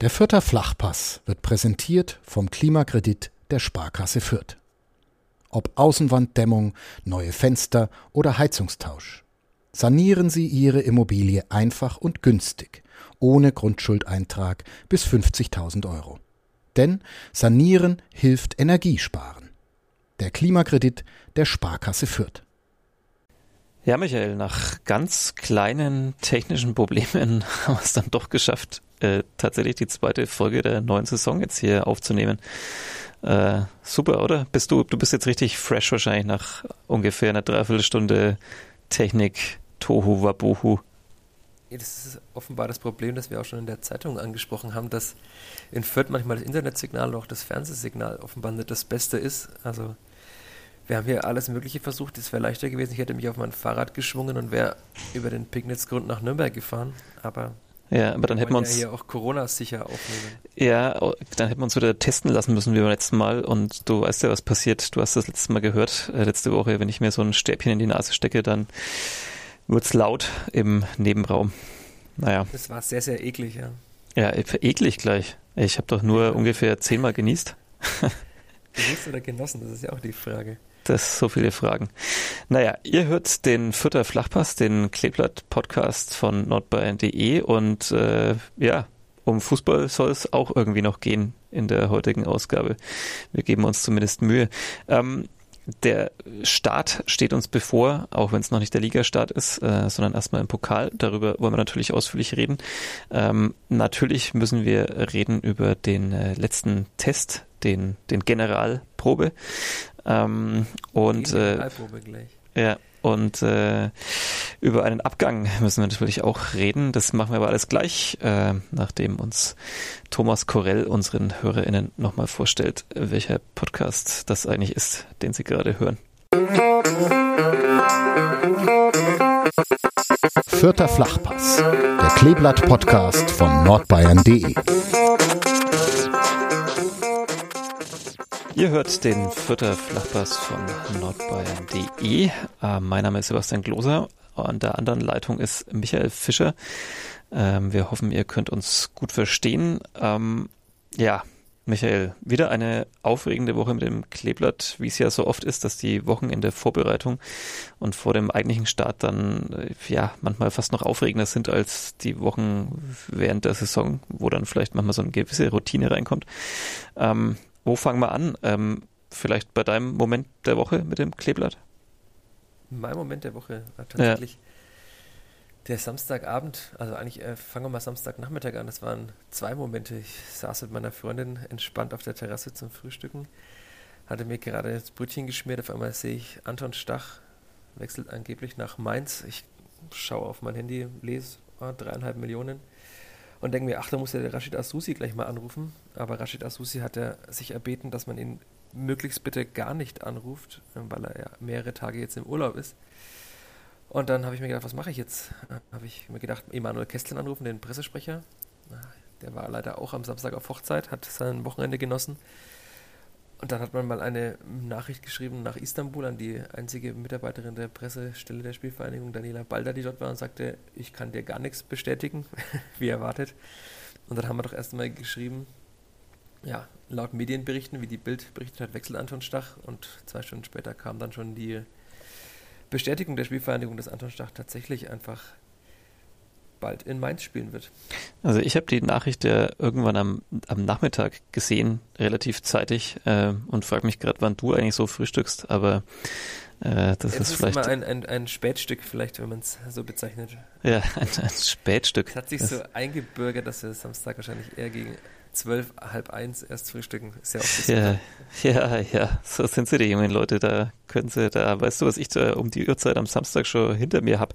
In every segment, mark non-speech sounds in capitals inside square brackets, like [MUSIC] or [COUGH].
Der Fürther Flachpass wird präsentiert vom Klimakredit der Sparkasse Fürth. Ob Außenwanddämmung, neue Fenster oder Heizungstausch. Sanieren Sie Ihre Immobilie einfach und günstig, ohne Grundschuldeintrag bis 50.000 Euro. Denn Sanieren hilft Energiesparen. Der Klimakredit der Sparkasse Fürth. Ja, Michael, nach ganz kleinen technischen Problemen [LAUGHS] haben wir es dann doch geschafft, äh, tatsächlich die zweite Folge der neuen Saison jetzt hier aufzunehmen. Äh, super, oder? Bist du, du bist jetzt richtig fresh wahrscheinlich nach ungefähr einer Dreiviertelstunde Technik, Tohu Wabuhu. Ja, das ist offenbar das Problem, das wir auch schon in der Zeitung angesprochen haben, dass in Fürth manchmal das Internetsignal oder auch das Fernsehsignal offenbar nicht das Beste ist. Also wir haben hier alles Mögliche versucht, es wäre leichter gewesen. Ich hätte mich auf mein Fahrrad geschwungen und wäre über den Pignitzgrund nach Nürnberg gefahren, aber ja, aber dann hätten wir uns. Ja, hier auch Corona-sicher aufnehmen. Ja, dann hätten wir uns wieder testen lassen müssen wie beim letzten Mal. Und du weißt ja, was passiert. Du hast das letzte Mal gehört, äh, letzte Woche, wenn ich mir so ein Stäbchen in die Nase stecke, dann wird's laut im Nebenraum. Naja. Das war sehr, sehr eklig, ja. Ja, eklig gleich. Ich habe doch nur ja. ungefähr zehnmal genießt. Genießt oder genossen, das ist ja auch die Frage. Das so viele Fragen. Naja, ihr hört den Fütter Flachpass, den Kleeblatt-Podcast von nordbayern.de und äh, ja, um Fußball soll es auch irgendwie noch gehen in der heutigen Ausgabe. Wir geben uns zumindest Mühe. Ähm, der Start steht uns bevor, auch wenn es noch nicht der Ligastart ist, äh, sondern erstmal im Pokal. Darüber wollen wir natürlich ausführlich reden. Ähm, natürlich müssen wir reden über den äh, letzten Test, den, den Generalprobe. Ähm, und äh, ja, und äh, über einen Abgang müssen wir natürlich auch reden. Das machen wir aber alles gleich, äh, nachdem uns Thomas Korell unseren HörerInnen nochmal vorstellt, welcher Podcast das eigentlich ist, den sie gerade hören. Vierter Flachpass, der Kleeblatt-Podcast von nordbayern.de. Ihr hört den Vierter Flachpass von nordbayern.de. Äh, mein Name ist Sebastian Gloser. An der anderen Leitung ist Michael Fischer. Ähm, wir hoffen, ihr könnt uns gut verstehen. Ähm, ja, Michael, wieder eine aufregende Woche mit dem Kleeblatt, wie es ja so oft ist, dass die Wochen in der Vorbereitung und vor dem eigentlichen Start dann äh, ja manchmal fast noch aufregender sind als die Wochen während der Saison, wo dann vielleicht manchmal so eine gewisse Routine reinkommt. Ähm, wo fangen wir an? Ähm, vielleicht bei deinem Moment der Woche mit dem Kleeblatt? Mein Moment der Woche war tatsächlich ja. der Samstagabend, also eigentlich äh, fangen wir mal Samstagnachmittag an. Das waren zwei Momente. Ich saß mit meiner Freundin entspannt auf der Terrasse zum Frühstücken, hatte mir gerade das Brötchen geschmiert. Auf einmal sehe ich Anton Stach, wechselt angeblich nach Mainz. Ich schaue auf mein Handy, lese oh, dreieinhalb Millionen und denke mir, ach, da muss ja der Rashid Asusi gleich mal anrufen. Aber Rashid Asusi hat ja sich erbeten, dass man ihn möglichst bitte gar nicht anruft, weil er ja mehrere Tage jetzt im Urlaub ist. Und dann habe ich mir gedacht, was mache ich jetzt? Habe ich mir gedacht, Emanuel Kästlen anrufen, den Pressesprecher. Der war leider auch am Samstag auf Hochzeit, hat sein Wochenende genossen. Und dann hat man mal eine Nachricht geschrieben nach Istanbul an die einzige Mitarbeiterin der Pressestelle der Spielvereinigung, Daniela Balder, die dort war und sagte, ich kann dir gar nichts bestätigen, [LAUGHS] wie erwartet. Und dann haben wir doch erst einmal geschrieben, ja, laut Medienberichten, wie die Bild berichtet hat, wechselt Anton Stach und zwei Stunden später kam dann schon die Bestätigung der Spielvereinigung, dass Anton Stach tatsächlich einfach bald in Mainz spielen wird. Also ich habe die Nachricht ja irgendwann am, am Nachmittag gesehen, relativ zeitig, äh, und frage mich gerade, wann du eigentlich so frühstückst, aber äh, das es ist, ist vielleicht. Immer ein, ein, ein Spätstück, vielleicht, wenn man es so bezeichnet. Ja, [LAUGHS] ein, ein Spätstück. Es hat sich das so eingebürgert, dass wir Samstag wahrscheinlich eher gegen zwölf, halb eins erst frühstücken. Ist ja auch Ja, ja, ja, so sind sie die jungen Leute. Da können sie, da weißt du, was ich da um die Uhrzeit am Samstag schon hinter mir habe.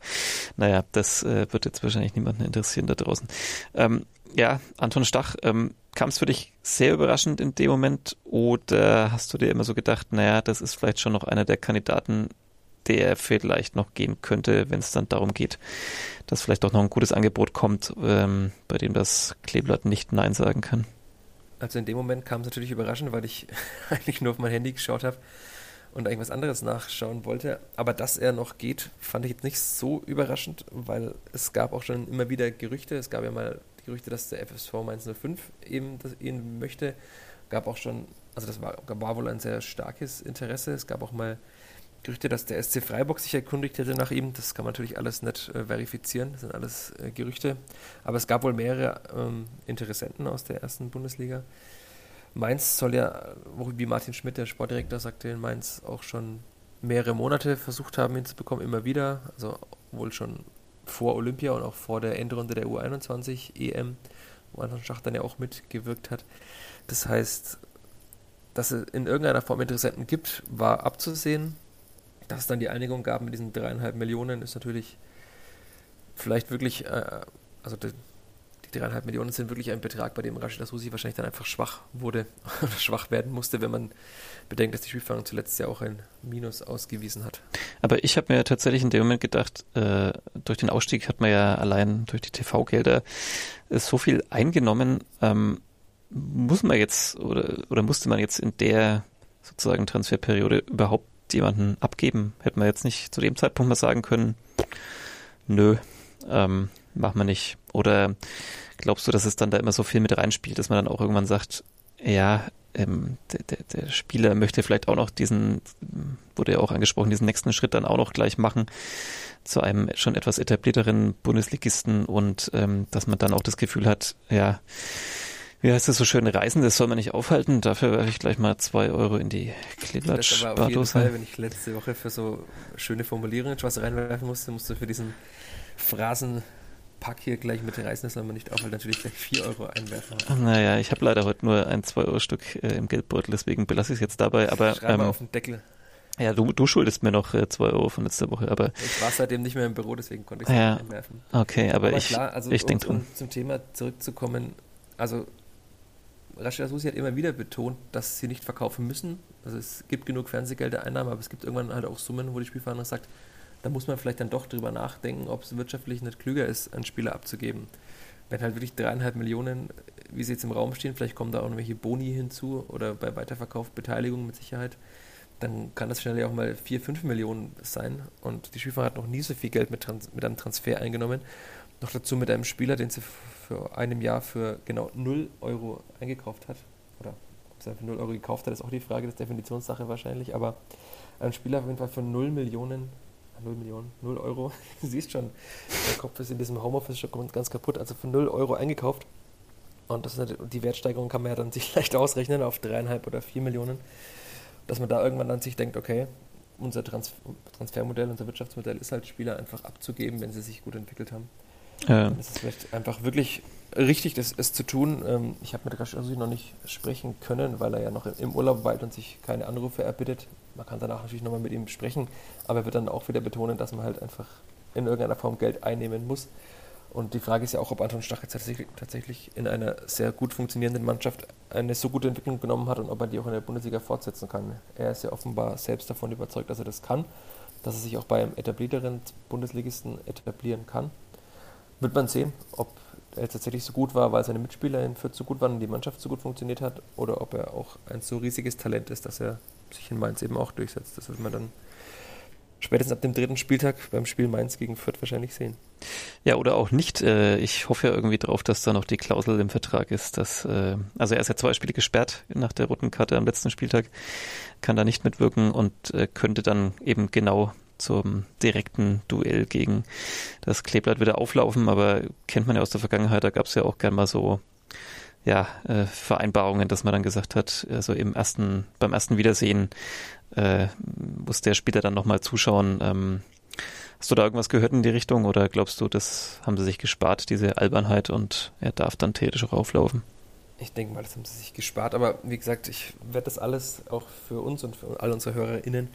Naja, das äh, wird jetzt wahrscheinlich niemanden interessieren da draußen. Ähm, ja, Anton Stach, ähm, kam es für dich sehr überraschend in dem Moment oder hast du dir immer so gedacht, naja, das ist vielleicht schon noch einer der Kandidaten, der vielleicht noch gehen könnte, wenn es dann darum geht, dass vielleicht doch noch ein gutes Angebot kommt, ähm, bei dem das Kleeblatt nicht Nein sagen kann. Also in dem Moment kam es natürlich überraschend, weil ich [LAUGHS] eigentlich nur auf mein Handy geschaut habe und irgendwas anderes nachschauen wollte. Aber dass er noch geht, fand ich jetzt nicht so überraschend, weil es gab auch schon immer wieder Gerüchte. Es gab ja mal Gerüchte, dass der FSV Mainz 05 eben das, ihn möchte. Gab auch schon, also das war, war wohl ein sehr starkes Interesse. Es gab auch mal Gerüchte, dass der SC Freiburg sich erkundigt hätte nach ihm. Das kann man natürlich alles nicht äh, verifizieren, das sind alles äh, Gerüchte. Aber es gab wohl mehrere ähm, Interessenten aus der ersten Bundesliga. Mainz soll ja, wie Martin Schmidt, der Sportdirektor, sagte in Mainz, auch schon mehrere Monate versucht haben, ihn zu bekommen, immer wieder. Also wohl schon vor Olympia und auch vor der Endrunde der U21 EM, wo Anton Schach dann ja auch mitgewirkt hat. Das heißt, dass es in irgendeiner Form Interessenten gibt, war abzusehen. Dass es dann die Einigung gab mit diesen dreieinhalb Millionen, ist natürlich vielleicht wirklich, äh, also die, die dreieinhalb Millionen sind wirklich ein Betrag, bei dem Rashid Asusi wahrscheinlich dann einfach schwach wurde [LAUGHS] oder schwach werden musste, wenn man bedenkt, dass die Spielfang zuletzt ja auch ein Minus ausgewiesen hat. Aber ich habe mir tatsächlich in dem Moment gedacht, äh, durch den Ausstieg hat man ja allein durch die TV-Gelder äh, so viel eingenommen, ähm, muss man jetzt oder, oder musste man jetzt in der sozusagen Transferperiode überhaupt jemanden abgeben? Hätte man jetzt nicht zu dem Zeitpunkt mal sagen können, nö, ähm, machen wir nicht. Oder glaubst du, dass es dann da immer so viel mit reinspielt, dass man dann auch irgendwann sagt, ja, ähm, der, der, der Spieler möchte vielleicht auch noch diesen, wurde ja auch angesprochen, diesen nächsten Schritt dann auch noch gleich machen zu einem schon etwas etablierteren Bundesligisten und ähm, dass man dann auch das Gefühl hat, ja, wie heißt das so schön, Reisen, das soll man nicht aufhalten. Dafür werfe ich gleich mal zwei Euro in die Kleeblatsch. Das aber auf jeden Fall, wenn ich letzte Woche für so schöne Formulierungen etwas reinwerfen musste, musste für diesen Phrasen Pack hier gleich mit Reisen, das soll man nicht aufhalten, natürlich gleich 4 Euro einwerfen. Naja, ich habe leider heute nur ein 2-Euro-Stück äh, im Geldbeutel, deswegen belasse ich es jetzt dabei. Aber, Schreib ähm, mal auf den Deckel. Ja, du, du schuldest mir noch 2 äh, Euro von letzter Woche, aber. Ich war seitdem nicht mehr im Büro, deswegen konnte ich es ja, nicht einwerfen. Okay, aber, aber ich, klar, also ich denke um, um zum Thema zurückzukommen, also Rashida Susi hat immer wieder betont, dass sie nicht verkaufen müssen. Also es gibt genug Fernsehgelder, Einnahmen, aber es gibt irgendwann halt auch Summen, wo die Spielvereinigung sagt, da muss man vielleicht dann doch drüber nachdenken, ob es wirtschaftlich nicht klüger ist, einen Spieler abzugeben. Wenn halt wirklich dreieinhalb Millionen, wie sie jetzt im Raum stehen, vielleicht kommen da auch noch welche Boni hinzu oder bei Weiterverkauf Beteiligung mit Sicherheit, dann kann das schnell ja auch mal vier, fünf Millionen sein. Und die Spielvereinigung hat noch nie so viel Geld mit, Trans mit einem Transfer eingenommen. Noch dazu mit einem Spieler, den sie für einem Jahr für genau 0 Euro eingekauft hat. Oder ob sie für 0 Euro gekauft hat, ist auch die Frage, das Definitionssache wahrscheinlich. Aber ein Spieler auf jeden Fall für 0 Millionen, 0 Millionen, 0 Euro, [LAUGHS] du siehst schon, der Kopf ist in diesem Homeoffice schon ganz kaputt, also für 0 Euro eingekauft. Und das ist die Wertsteigerung kann man ja dann [LAUGHS] sich leicht ausrechnen auf 3,5 oder 4 Millionen. Dass man da irgendwann dann sich denkt, okay, unser Trans Transfermodell, unser Wirtschaftsmodell ist halt, Spieler einfach abzugeben, wenn sie sich gut entwickelt haben. Ja. Ist es vielleicht einfach wirklich richtig, das es zu tun. Ähm, ich habe mit Rashid noch nicht sprechen können, weil er ja noch im Urlaub weilt und sich keine Anrufe erbittet. Man kann danach natürlich nochmal mit ihm sprechen, aber er wird dann auch wieder betonen, dass man halt einfach in irgendeiner Form Geld einnehmen muss. Und die Frage ist ja auch, ob Anton Stach tatsächlich, tatsächlich in einer sehr gut funktionierenden Mannschaft eine so gute Entwicklung genommen hat und ob er die auch in der Bundesliga fortsetzen kann. Er ist ja offenbar selbst davon überzeugt, dass er das kann, dass er sich auch bei einem etablierteren Bundesligisten etablieren kann wird man sehen, ob er tatsächlich so gut war, weil seine Mitspieler in Fürth so gut waren und die Mannschaft so gut funktioniert hat, oder ob er auch ein so riesiges Talent ist, dass er sich in Mainz eben auch durchsetzt. Das wird man dann spätestens ab dem dritten Spieltag beim Spiel Mainz gegen Fürth wahrscheinlich sehen. Ja, oder auch nicht. Äh, ich hoffe ja irgendwie drauf, dass da noch die Klausel im Vertrag ist, dass, äh, also er ist ja zwei Spiele gesperrt nach der roten Karte am letzten Spieltag, kann da nicht mitwirken und äh, könnte dann eben genau zum direkten Duell gegen das Kleeblatt wieder auflaufen, aber kennt man ja aus der Vergangenheit, da gab es ja auch gern mal so ja, äh, Vereinbarungen, dass man dann gesagt hat, also im ersten, beim ersten Wiedersehen äh, muss der Spieler dann nochmal zuschauen. Ähm, hast du da irgendwas gehört in die Richtung oder glaubst du, das haben sie sich gespart, diese Albernheit und er darf dann theoretisch auch auflaufen? Ich denke mal, das haben sie sich gespart, aber wie gesagt, ich werde das alles auch für uns und für all unsere HörerInnen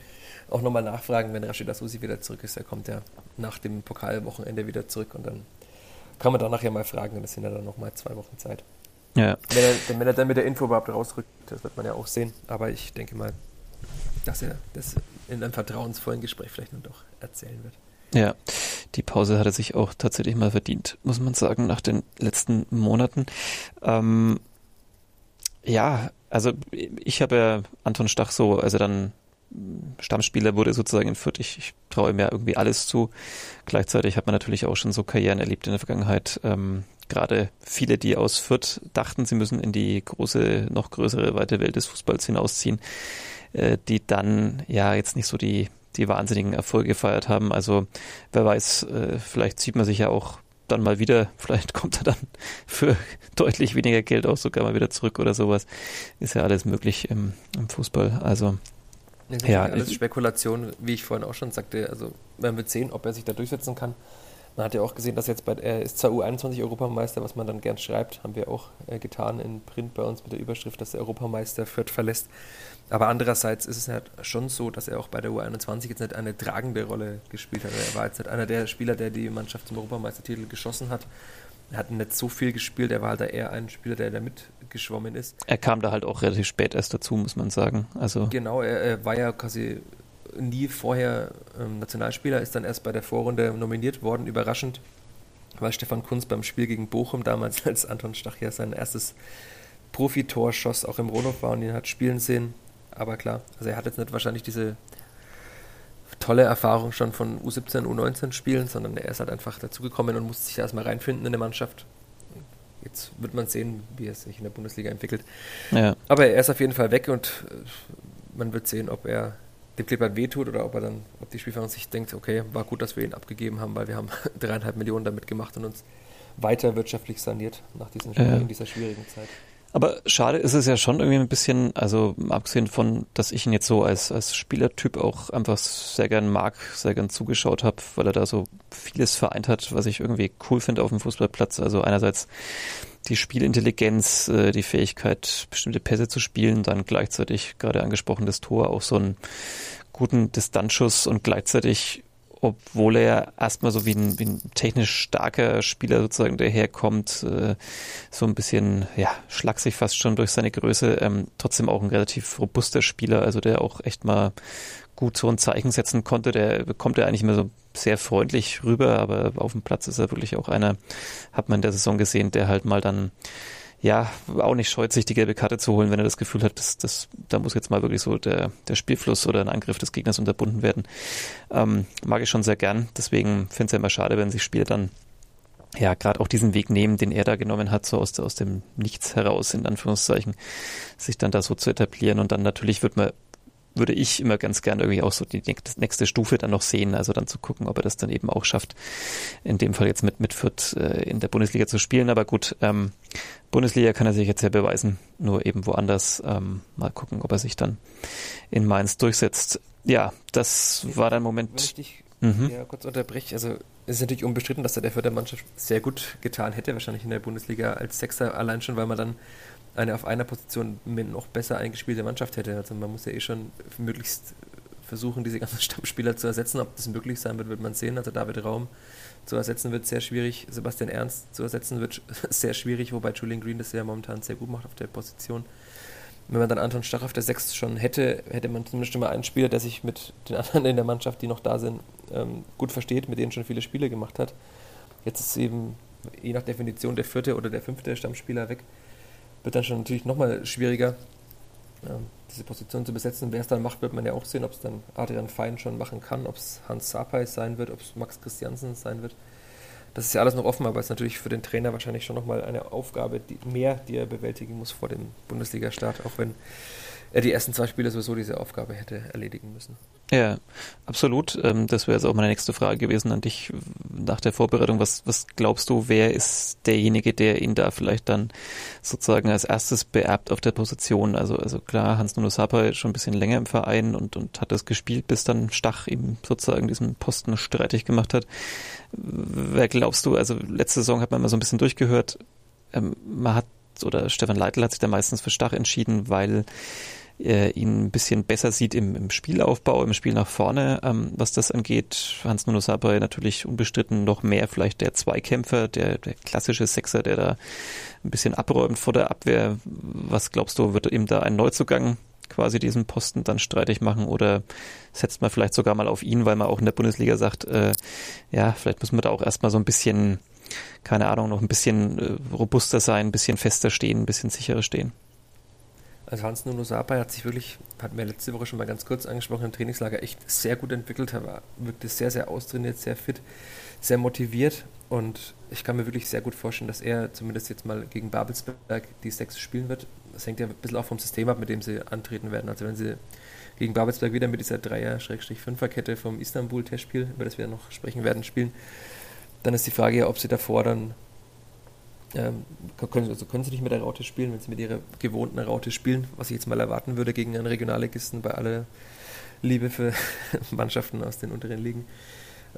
auch nochmal nachfragen, wenn Rashida Susi wieder zurück ist. Er kommt ja nach dem Pokalwochenende wieder zurück und dann kann man danach ja mal fragen und das sind ja dann nochmal zwei Wochen Zeit. Ja. Wenn er, wenn er dann mit der Info überhaupt rausrückt, das wird man ja auch sehen. Aber ich denke mal, dass er das in einem vertrauensvollen Gespräch vielleicht dann doch erzählen wird. Ja, die Pause hat er sich auch tatsächlich mal verdient, muss man sagen, nach den letzten Monaten. Ähm, ja, also ich habe ja Anton Stach so, also dann Stammspieler wurde sozusagen in Fürth. Ich, ich traue ja irgendwie alles zu. Gleichzeitig hat man natürlich auch schon so Karrieren erlebt in der Vergangenheit. Ähm, gerade viele, die aus Fürth dachten, sie müssen in die große, noch größere, weite Welt des Fußballs hinausziehen, äh, die dann ja jetzt nicht so die, die wahnsinnigen Erfolge gefeiert haben. Also wer weiß, äh, vielleicht sieht man sich ja auch dann mal wieder, [LAUGHS] vielleicht kommt er dann für deutlich weniger Geld auch sogar mal wieder zurück oder sowas. Ist ja alles möglich im, im Fußball. Also ja, alles Spekulation, wie ich vorhin auch schon sagte. Also werden wir sehen, ob er sich da durchsetzen kann. Man hat ja auch gesehen, dass jetzt bei, er ist zwar U21 Europameister, was man dann gern schreibt, haben wir auch äh, getan in Print bei uns mit der Überschrift, dass der Europameister Fürth verlässt. Aber andererseits ist es halt schon so, dass er auch bei der U21 jetzt nicht eine tragende Rolle gespielt hat. Er war jetzt nicht einer der Spieler, der die Mannschaft zum Europameistertitel geschossen hat. Er hat nicht so viel gespielt, er war halt eher ein Spieler, der da mitgeschwommen ist. Er kam da halt auch relativ spät erst dazu, muss man sagen. Also genau, er, er war ja quasi nie vorher ähm, Nationalspieler, ist dann erst bei der Vorrunde nominiert worden, überraschend, weil Stefan Kunz beim Spiel gegen Bochum damals, [LAUGHS] als Anton Stach ja sein erstes Profitor schoss, auch im Ronhof war und ihn hat spielen sehen. Aber klar, also er hat jetzt nicht wahrscheinlich diese tolle Erfahrung schon von U17, U19 spielen, sondern er ist halt einfach dazugekommen und musste sich erstmal reinfinden in der Mannschaft. Jetzt wird man sehen, wie er sich in der Bundesliga entwickelt. Ja. Aber er ist auf jeden Fall weg und äh, man wird sehen, ob er dem Clippert wehtut oder ob er dann, ob die Spielführung sich denkt, okay, war gut, dass wir ihn abgegeben haben, weil wir haben [LAUGHS] dreieinhalb Millionen damit gemacht und uns weiter wirtschaftlich saniert nach diesen, in dieser schwierigen Zeit. Aber schade ist es ja schon irgendwie ein bisschen, also abgesehen von, dass ich ihn jetzt so als, als Spielertyp auch einfach sehr gern mag, sehr gern zugeschaut habe, weil er da so vieles vereint hat, was ich irgendwie cool finde auf dem Fußballplatz. Also einerseits die Spielintelligenz, äh, die Fähigkeit, bestimmte Pässe zu spielen, dann gleichzeitig gerade angesprochen das Tor, auch so einen guten Distanzschuss und gleichzeitig obwohl er erstmal so wie ein, wie ein technisch starker Spieler sozusagen daherkommt, äh, so ein bisschen, ja, schlagsig fast schon durch seine Größe, ähm, trotzdem auch ein relativ robuster Spieler, also der auch echt mal gut so ein Zeichen setzen konnte. Der kommt ja eigentlich immer so sehr freundlich rüber, aber auf dem Platz ist er wirklich auch einer, hat man in der Saison gesehen, der halt mal dann ja, auch nicht scheut, sich die gelbe Karte zu holen, wenn er das Gefühl hat, dass, dass da muss jetzt mal wirklich so der, der Spielfluss oder ein Angriff des Gegners unterbunden werden. Ähm, mag ich schon sehr gern. Deswegen finde ich es ja immer schade, wenn sich Spieler dann ja, gerade auch diesen Weg nehmen, den er da genommen hat, so aus, aus dem Nichts heraus, in Anführungszeichen, sich dann da so zu etablieren. Und dann natürlich wird man würde ich immer ganz gerne irgendwie auch so die nächste Stufe dann noch sehen, also dann zu gucken, ob er das dann eben auch schafft, in dem Fall jetzt mit, mit Fürth äh, in der Bundesliga zu spielen. Aber gut, ähm, Bundesliga kann er sich jetzt ja beweisen, nur eben woanders. Ähm, mal gucken, ob er sich dann in Mainz durchsetzt. Ja, das war der Moment. Ich mhm. ja, kurz unterbreche, also es ist natürlich unbestritten, dass er der Fürther Mannschaft sehr gut getan hätte, wahrscheinlich in der Bundesliga als Sechser, allein schon, weil man dann eine auf einer Position mit noch besser eingespielte Mannschaft hätte. Also man muss ja eh schon möglichst versuchen, diese ganzen [LAUGHS] Stammspieler zu ersetzen. Ob das möglich sein wird, wird man sehen. Also David Raum zu ersetzen wird sehr schwierig. Sebastian Ernst zu ersetzen wird [LAUGHS] sehr schwierig, wobei Julian Green das ja momentan sehr gut macht auf der Position. Wenn man dann Anton Stach auf der 6 schon hätte, hätte man zumindest immer einen Spieler, der sich mit den anderen in der Mannschaft, die noch da sind, ähm, gut versteht, mit denen schon viele Spiele gemacht hat. Jetzt ist eben je nach Definition der vierte oder der fünfte Stammspieler weg wird dann schon natürlich nochmal schwieriger, diese Position zu besetzen. Wer es dann macht, wird man ja auch sehen, ob es dann Adrian Fein schon machen kann, ob es Hans Sapai sein wird, ob es Max Christiansen sein wird. Das ist ja alles noch offen, aber es ist natürlich für den Trainer wahrscheinlich schon nochmal eine Aufgabe die, mehr, die er bewältigen muss vor dem Bundesliga-Start, auch wenn er die ersten zwei Spiele sowieso diese Aufgabe hätte erledigen müssen. Ja, absolut. Ähm, das wäre jetzt auch meine nächste Frage gewesen an dich nach der Vorbereitung. Was, was glaubst du, wer ist derjenige, der ihn da vielleicht dann sozusagen als erstes beerbt auf der Position? Also, also klar, Hans-Nuno Sapa schon ein bisschen länger im Verein und, und hat das gespielt, bis dann Stach ihm sozusagen diesen Posten streitig gemacht hat. Wer glaubst du, also letzte Saison hat man mal so ein bisschen durchgehört, ähm, man hat oder Stefan Leitl hat sich da meistens für Stach entschieden, weil äh, ihn ein bisschen besser sieht im, im Spielaufbau, im Spiel nach vorne, ähm, was das angeht. Hans Nuno Sapai natürlich unbestritten noch mehr vielleicht der Zweikämpfer, der, der klassische Sechser, der da ein bisschen abräumt vor der Abwehr. Was glaubst du, wird ihm da ein Neuzugang quasi diesen Posten dann streitig machen oder setzt man vielleicht sogar mal auf ihn, weil man auch in der Bundesliga sagt, äh, ja, vielleicht müssen wir da auch erstmal so ein bisschen, keine Ahnung, noch ein bisschen äh, robuster sein, ein bisschen fester stehen, ein bisschen sicherer stehen. Also Hans Nuno Sapai hat sich wirklich, hat mir letzte Woche schon mal ganz kurz angesprochen, im Trainingslager echt sehr gut entwickelt, er wirkte sehr, sehr austrainiert, sehr fit, sehr motiviert und ich kann mir wirklich sehr gut vorstellen, dass er zumindest jetzt mal gegen Babelsberg die Sechs spielen wird. Das hängt ja ein bisschen auch vom System ab, mit dem sie antreten werden. Also wenn sie gegen Babelsberg wieder mit dieser Dreier-Fünfer-Kette vom Istanbul-Testspiel, über das wir noch sprechen werden, spielen, dann ist die Frage ja, ob sie davor dann ähm, können, also können sie nicht mit der Raute spielen, wenn sie mit ihrer gewohnten Raute spielen, was ich jetzt mal erwarten würde gegen einen Regionalligisten bei aller Liebe für [LAUGHS] Mannschaften aus den unteren Ligen.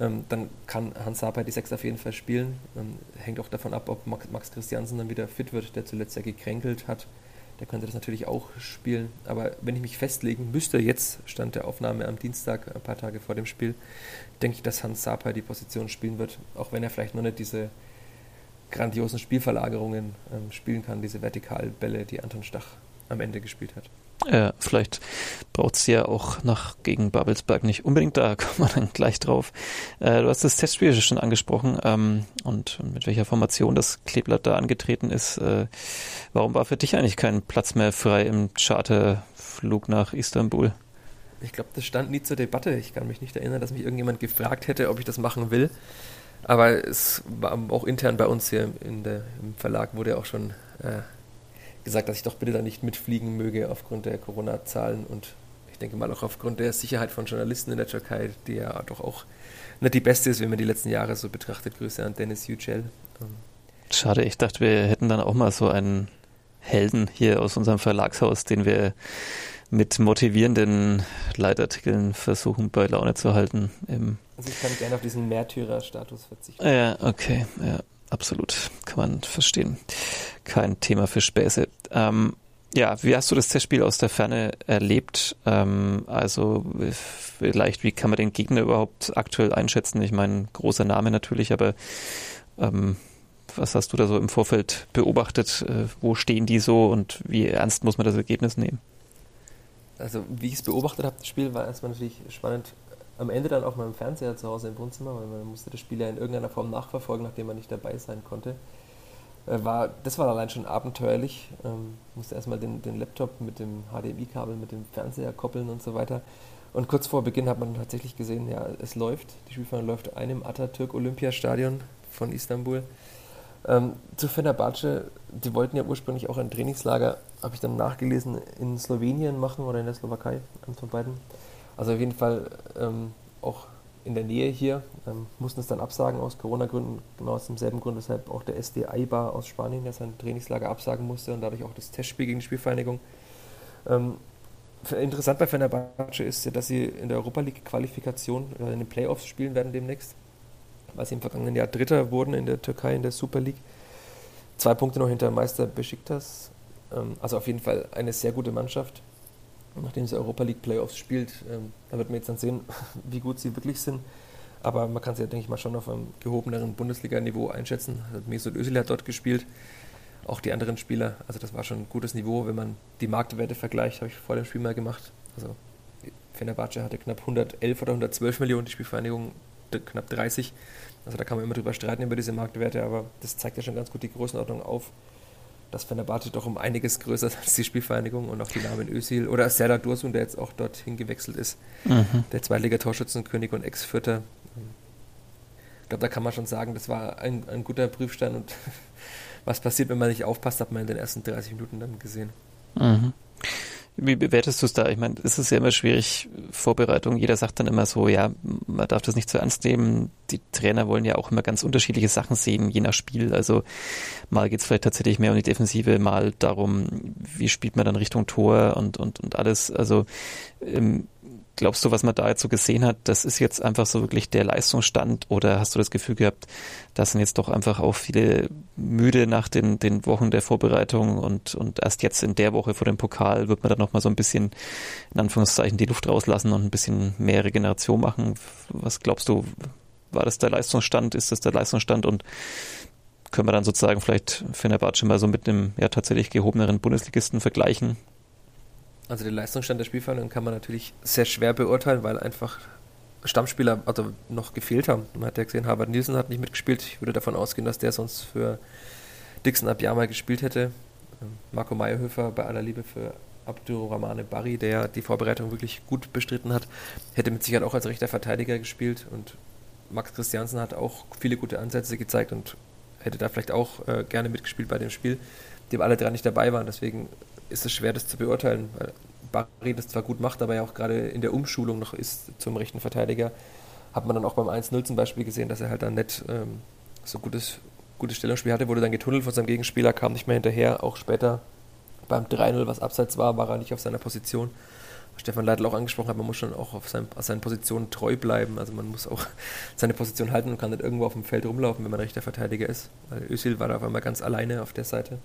Ähm, dann kann Hans Sapai die Sechs auf jeden Fall spielen. Ähm, hängt auch davon ab, ob Max, Max Christiansen dann wieder fit wird, der zuletzt ja gekränkelt hat. Der könnte das natürlich auch spielen. Aber wenn ich mich festlegen müsste, jetzt stand der Aufnahme am Dienstag, ein paar Tage vor dem Spiel, denke ich, dass Hans Sapai die Position spielen wird, auch wenn er vielleicht noch nicht diese grandiosen Spielverlagerungen ähm, spielen kann, diese Vertikalbälle, die Anton Stach am Ende gespielt hat. Ja, vielleicht braucht es ja auch nach gegen Babelsberg nicht unbedingt, da [LAUGHS] kommen wir dann gleich drauf. Äh, du hast das Testspiel schon angesprochen ähm, und mit welcher Formation das Kleeblatt da angetreten ist. Äh, warum war für dich eigentlich kein Platz mehr frei im Charterflug nach Istanbul? Ich glaube, das stand nie zur Debatte. Ich kann mich nicht erinnern, dass mich irgendjemand gefragt hätte, ob ich das machen will. Aber es war auch intern bei uns hier der, im Verlag wurde auch schon äh, gesagt, dass ich doch bitte da nicht mitfliegen möge aufgrund der Corona-Zahlen und ich denke mal auch aufgrund der Sicherheit von Journalisten in der Türkei, die ja doch auch nicht die beste ist, wenn man die letzten Jahre so betrachtet. Grüße an Dennis Yücel. Ähm, Schade, ich dachte, wir hätten dann auch mal so einen Helden hier aus unserem Verlagshaus, den wir mit motivierenden Leitartikeln versuchen bei Laune zu halten. Also ich kann gerne auf diesen Märtyrer-Status verzichten. Ja, okay, ja, absolut. Kann man verstehen. Kein Thema für Späße. Ähm, ja, wie hast du das Testspiel aus der Ferne erlebt? Ähm, also vielleicht, wie kann man den Gegner überhaupt aktuell einschätzen? Ich meine, großer Name natürlich, aber ähm, was hast du da so im Vorfeld beobachtet? Äh, wo stehen die so und wie ernst muss man das Ergebnis nehmen? also wie ich es beobachtet habe, das Spiel war erstmal natürlich spannend. Am Ende dann auch mal im Fernseher zu Hause im Wohnzimmer, weil man musste das Spiel ja in irgendeiner Form nachverfolgen, nachdem man nicht dabei sein konnte. Äh, war, das war allein schon abenteuerlich. Ähm, musste erstmal den, den Laptop mit dem HDMI-Kabel, mit dem Fernseher koppeln und so weiter. Und kurz vor Beginn hat man tatsächlich gesehen, ja, es läuft. Die Spielfahrt läuft einem Atatürk Olympiastadion von Istanbul. Ähm, zu Fenerbahce, die wollten ja ursprünglich auch ein Trainingslager, habe ich dann nachgelesen, in Slowenien machen oder in der Slowakei, eines von beiden. Also auf jeden Fall ähm, auch in der Nähe hier, ähm, mussten es dann absagen aus Corona-Gründen, genau aus demselben Grund, weshalb auch der SD Eibar aus Spanien ja sein Trainingslager absagen musste und dadurch auch das Testspiel gegen die Spielvereinigung. Ähm, interessant bei Fenerbahce ist ja, dass sie in der Europa League-Qualifikation oder in den Playoffs spielen werden demnächst weil sie im vergangenen Jahr Dritter wurden in der Türkei in der Super League. Zwei Punkte noch hinter Meister Besiktas. Ähm, also auf jeden Fall eine sehr gute Mannschaft. Nachdem sie Europa League Playoffs spielt, ähm, da wird man jetzt dann sehen, [LAUGHS] wie gut sie wirklich sind. Aber man kann sie ja, denke ich mal, schon auf einem gehobeneren Bundesliga-Niveau einschätzen. Also Mesut Özil hat dort gespielt, auch die anderen Spieler. Also das war schon ein gutes Niveau, wenn man die Marktwerte vergleicht, habe ich vor dem Spiel mal gemacht. Also Fenerbahce hatte knapp 111 oder 112 Millionen, die Spielvereinigung knapp 30. Also da kann man immer drüber streiten über diese Marktwerte, aber das zeigt ja schon ganz gut die Größenordnung auf, dass Fenerbahce doch um einiges größer ist als die Spielvereinigung und auch die Namen Özil oder Serdar Dursun, der jetzt auch dorthin gewechselt ist, mhm. der Zweitliga-Torschützenkönig und Ex-Vierter. Ich glaube, da kann man schon sagen, das war ein, ein guter Prüfstein und [LAUGHS] was passiert, wenn man nicht aufpasst, hat man in den ersten 30 Minuten dann gesehen. Mhm. Wie bewertest du es da? Ich meine, es ist ja immer schwierig, Vorbereitung. Jeder sagt dann immer so, ja, man darf das nicht zu ernst nehmen. Die Trainer wollen ja auch immer ganz unterschiedliche Sachen sehen, je nach Spiel. Also mal geht es vielleicht tatsächlich mehr um die Defensive, mal darum, wie spielt man dann Richtung Tor und, und, und alles. Also ähm, Glaubst du, was man da jetzt so gesehen hat, das ist jetzt einfach so wirklich der Leistungsstand oder hast du das Gefühl gehabt, da sind jetzt doch einfach auch viele müde nach den, den Wochen der Vorbereitung und, und erst jetzt in der Woche vor dem Pokal wird man dann nochmal so ein bisschen in Anführungszeichen die Luft rauslassen und ein bisschen mehr Regeneration machen. Was glaubst du, war das der Leistungsstand? Ist das der Leistungsstand und können wir dann sozusagen vielleicht Fenerbahce mal so mit einem ja tatsächlich gehobeneren Bundesligisten vergleichen? Also den Leistungsstand der Spielvereinigung kann man natürlich sehr schwer beurteilen, weil einfach Stammspieler also noch gefehlt haben. Man hat ja gesehen, Harvard Nielsen hat nicht mitgespielt. Ich würde davon ausgehen, dass der sonst für Dixon Abiyama gespielt hätte. Ähm, Marco Meyerhöfer bei aller Liebe für Abdurrahmane Barry, der die Vorbereitung wirklich gut bestritten hat, hätte mit Sicherheit auch als rechter Verteidiger gespielt und Max Christiansen hat auch viele gute Ansätze gezeigt und hätte da vielleicht auch äh, gerne mitgespielt bei dem Spiel, dem alle drei nicht dabei waren. Deswegen ist es schwer, das zu beurteilen, weil Barry das zwar gut macht, aber ja auch gerade in der Umschulung noch ist zum rechten Verteidiger. Hat man dann auch beim 1-0 zum Beispiel gesehen, dass er halt dann nicht ähm, so gutes, gutes Stellungsspiel hatte, wurde dann getunnelt von seinem Gegenspieler, kam nicht mehr hinterher. Auch später beim 3-0, was abseits war, war er nicht auf seiner Position. Stefan Leitl auch angesprochen hat, man muss schon auch auf, sein, auf seinen Positionen treu bleiben. Also man muss auch [LAUGHS] seine Position halten und kann nicht irgendwo auf dem Feld rumlaufen, wenn man rechter Verteidiger ist. Weil Özil war da auf einmal ganz alleine auf der Seite.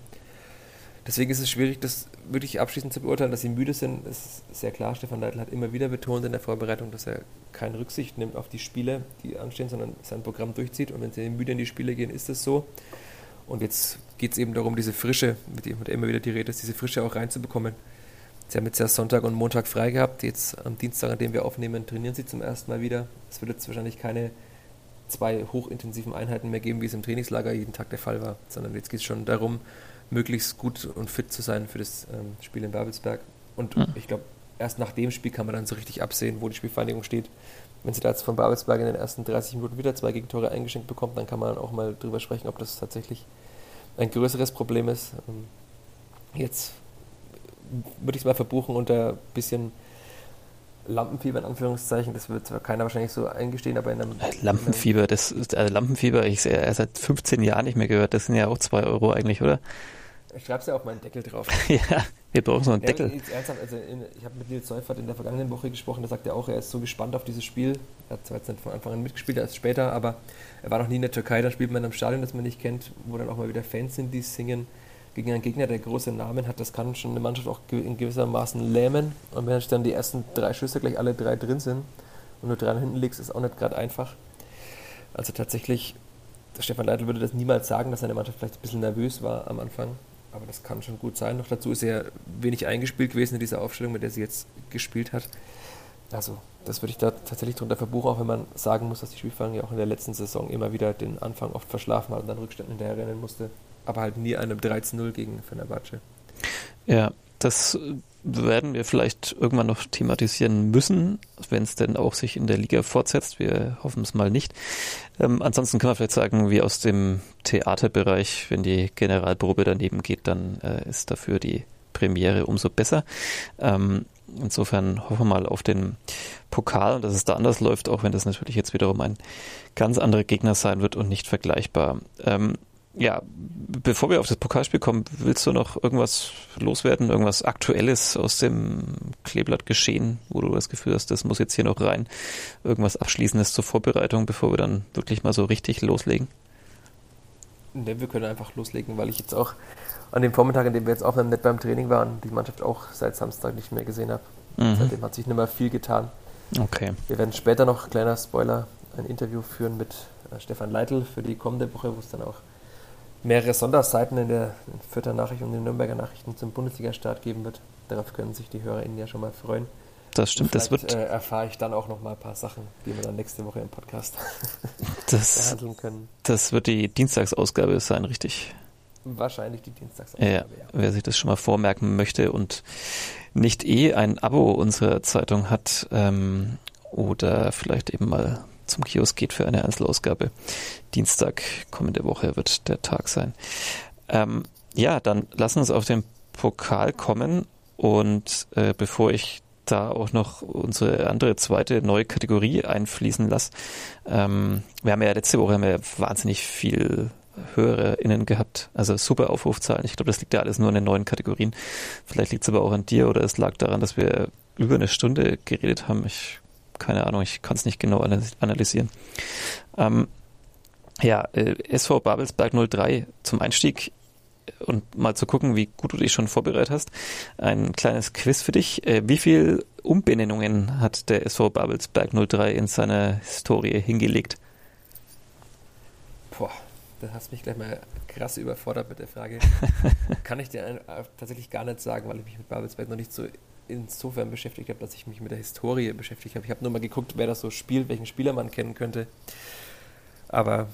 Deswegen ist es schwierig, das wirklich abschließend zu beurteilen, dass sie müde sind. Es ist sehr klar, Stefan Leitl hat immer wieder betont in der Vorbereitung, dass er keine Rücksicht nimmt auf die Spiele, die anstehen, sondern sein Programm durchzieht. Und wenn sie müde in die Spiele gehen, ist es so. Und jetzt geht es eben darum, diese Frische, mit der immer wieder die Rede ist, diese Frische auch reinzubekommen. Sie haben jetzt ja Sonntag und Montag frei gehabt. Jetzt am Dienstag, an dem wir aufnehmen, trainieren sie zum ersten Mal wieder. Es wird jetzt wahrscheinlich keine zwei hochintensiven Einheiten mehr geben, wie es im Trainingslager jeden Tag der Fall war, sondern jetzt geht es schon darum, möglichst gut und fit zu sein für das ähm, Spiel in Babelsberg. Und mhm. ich glaube, erst nach dem Spiel kann man dann so richtig absehen, wo die Spielvereinigung steht. Wenn sie da jetzt von Babelsberg in den ersten 30 Minuten wieder zwei Gegentore eingeschenkt bekommt, dann kann man auch mal drüber sprechen, ob das tatsächlich ein größeres Problem ist. Ähm, jetzt würde ich es mal verbuchen unter ein bisschen Lampenfieber in Anführungszeichen, das wird zwar keiner wahrscheinlich so eingestehen, aber in einem. Lampenfieber, das ist, also Lampenfieber, ich sehe er seit 15 Jahren nicht mehr gehört, das sind ja auch 2 Euro eigentlich, oder? Ich schreibe es ja auf meinen Deckel drauf. [LAUGHS] ja, wir brauchen so einen ja, Deckel. Ernsthaft, also in, ich habe mit Nils Seufert in der vergangenen Woche gesprochen, da sagt er auch, er ist so gespannt auf dieses Spiel. Er hat zwar jetzt nicht von Anfang an mitgespielt, erst später, aber er war noch nie in der Türkei, da spielt man in einem Stadion, das man nicht kennt, wo dann auch mal wieder Fans sind, die singen gegen einen Gegner, der große Namen hat, das kann schon eine Mannschaft auch in gewissermaßen lähmen. Und wenn dann die ersten drei Schüsse gleich alle drei drin sind und nur dran hinten liegst, ist auch nicht gerade einfach. Also tatsächlich, Stefan Leitl würde das niemals sagen, dass seine Mannschaft vielleicht ein bisschen nervös war am Anfang. Aber das kann schon gut sein. Noch dazu ist er wenig eingespielt gewesen in dieser Aufstellung, mit der sie jetzt gespielt hat. Also, das würde ich da tatsächlich drunter verbuchen, auch wenn man sagen muss, dass die Spielfang ja auch in der letzten Saison immer wieder den Anfang oft verschlafen hat und dann Rückständen hinterher rennen musste aber halt nie einem 13-0 gegen Fenerbahce. Ja, das werden wir vielleicht irgendwann noch thematisieren müssen, wenn es denn auch sich in der Liga fortsetzt. Wir hoffen es mal nicht. Ähm, ansonsten kann man vielleicht sagen, wie aus dem Theaterbereich, wenn die Generalprobe daneben geht, dann äh, ist dafür die Premiere umso besser. Ähm, insofern hoffen wir mal auf den Pokal und dass es da anders läuft, auch wenn das natürlich jetzt wiederum ein ganz anderer Gegner sein wird und nicht vergleichbar. Ähm, ja, bevor wir auf das Pokalspiel kommen, willst du noch irgendwas loswerden, irgendwas Aktuelles aus dem Kleeblatt geschehen, wo du das Gefühl hast, das muss jetzt hier noch rein, irgendwas Abschließendes zur Vorbereitung, bevor wir dann wirklich mal so richtig loslegen? Ne, wir können einfach loslegen, weil ich jetzt auch an dem Vormittag, in dem wir jetzt aufnehmen, nicht beim Training waren, die Mannschaft auch seit Samstag nicht mehr gesehen habe. Mhm. Seitdem hat sich nicht mehr viel getan. Okay. Wir werden später noch, kleiner Spoiler, ein Interview führen mit äh, Stefan Leitl für die kommende Woche, wo es dann auch mehrere Sonderseiten in der Fürther Nachricht und den Nürnberger Nachrichten zum Bundesliga-Start geben wird. Darauf können sich die HörerInnen ja schon mal freuen. Das stimmt, das wird. Äh, erfahre ich dann auch noch mal ein paar Sachen, die wir dann nächste Woche im Podcast [LAUGHS] [LAUGHS] das, behandeln können. Das wird die Dienstagsausgabe sein, richtig? Wahrscheinlich die Dienstagsausgabe, ja, ja. Wer sich das schon mal vormerken möchte und nicht eh ein Abo unserer Zeitung hat ähm, oder vielleicht eben mal zum Kiosk geht für eine Einzelausgabe. Dienstag kommende Woche wird der Tag sein. Ähm, ja, dann lass uns auf den Pokal kommen und äh, bevor ich da auch noch unsere andere zweite neue Kategorie einfließen lasse. Ähm, wir haben ja letzte Woche haben wir wahnsinnig viel HörerInnen gehabt. Also super Aufrufzahlen. Ich glaube, das liegt ja alles nur an den neuen Kategorien. Vielleicht liegt es aber auch an dir oder es lag daran, dass wir über eine Stunde geredet haben. Ich keine Ahnung, ich kann es nicht genau analysieren. Ähm, ja, äh, SV Babelsberg 03 zum Einstieg und mal zu gucken, wie gut du dich schon vorbereitet hast. Ein kleines Quiz für dich. Äh, wie viel Umbenennungen hat der SV Babelsberg 03 in seiner Historie hingelegt? Boah, da hast du mich gleich mal krass überfordert mit der Frage. [LAUGHS] Kann ich dir äh, tatsächlich gar nicht sagen, weil ich mich mit Babelsberg noch nicht so insofern beschäftigt habe, dass ich mich mit der Historie beschäftigt habe. Ich habe nur mal geguckt, wer das so spielt, welchen Spieler man kennen könnte. Aber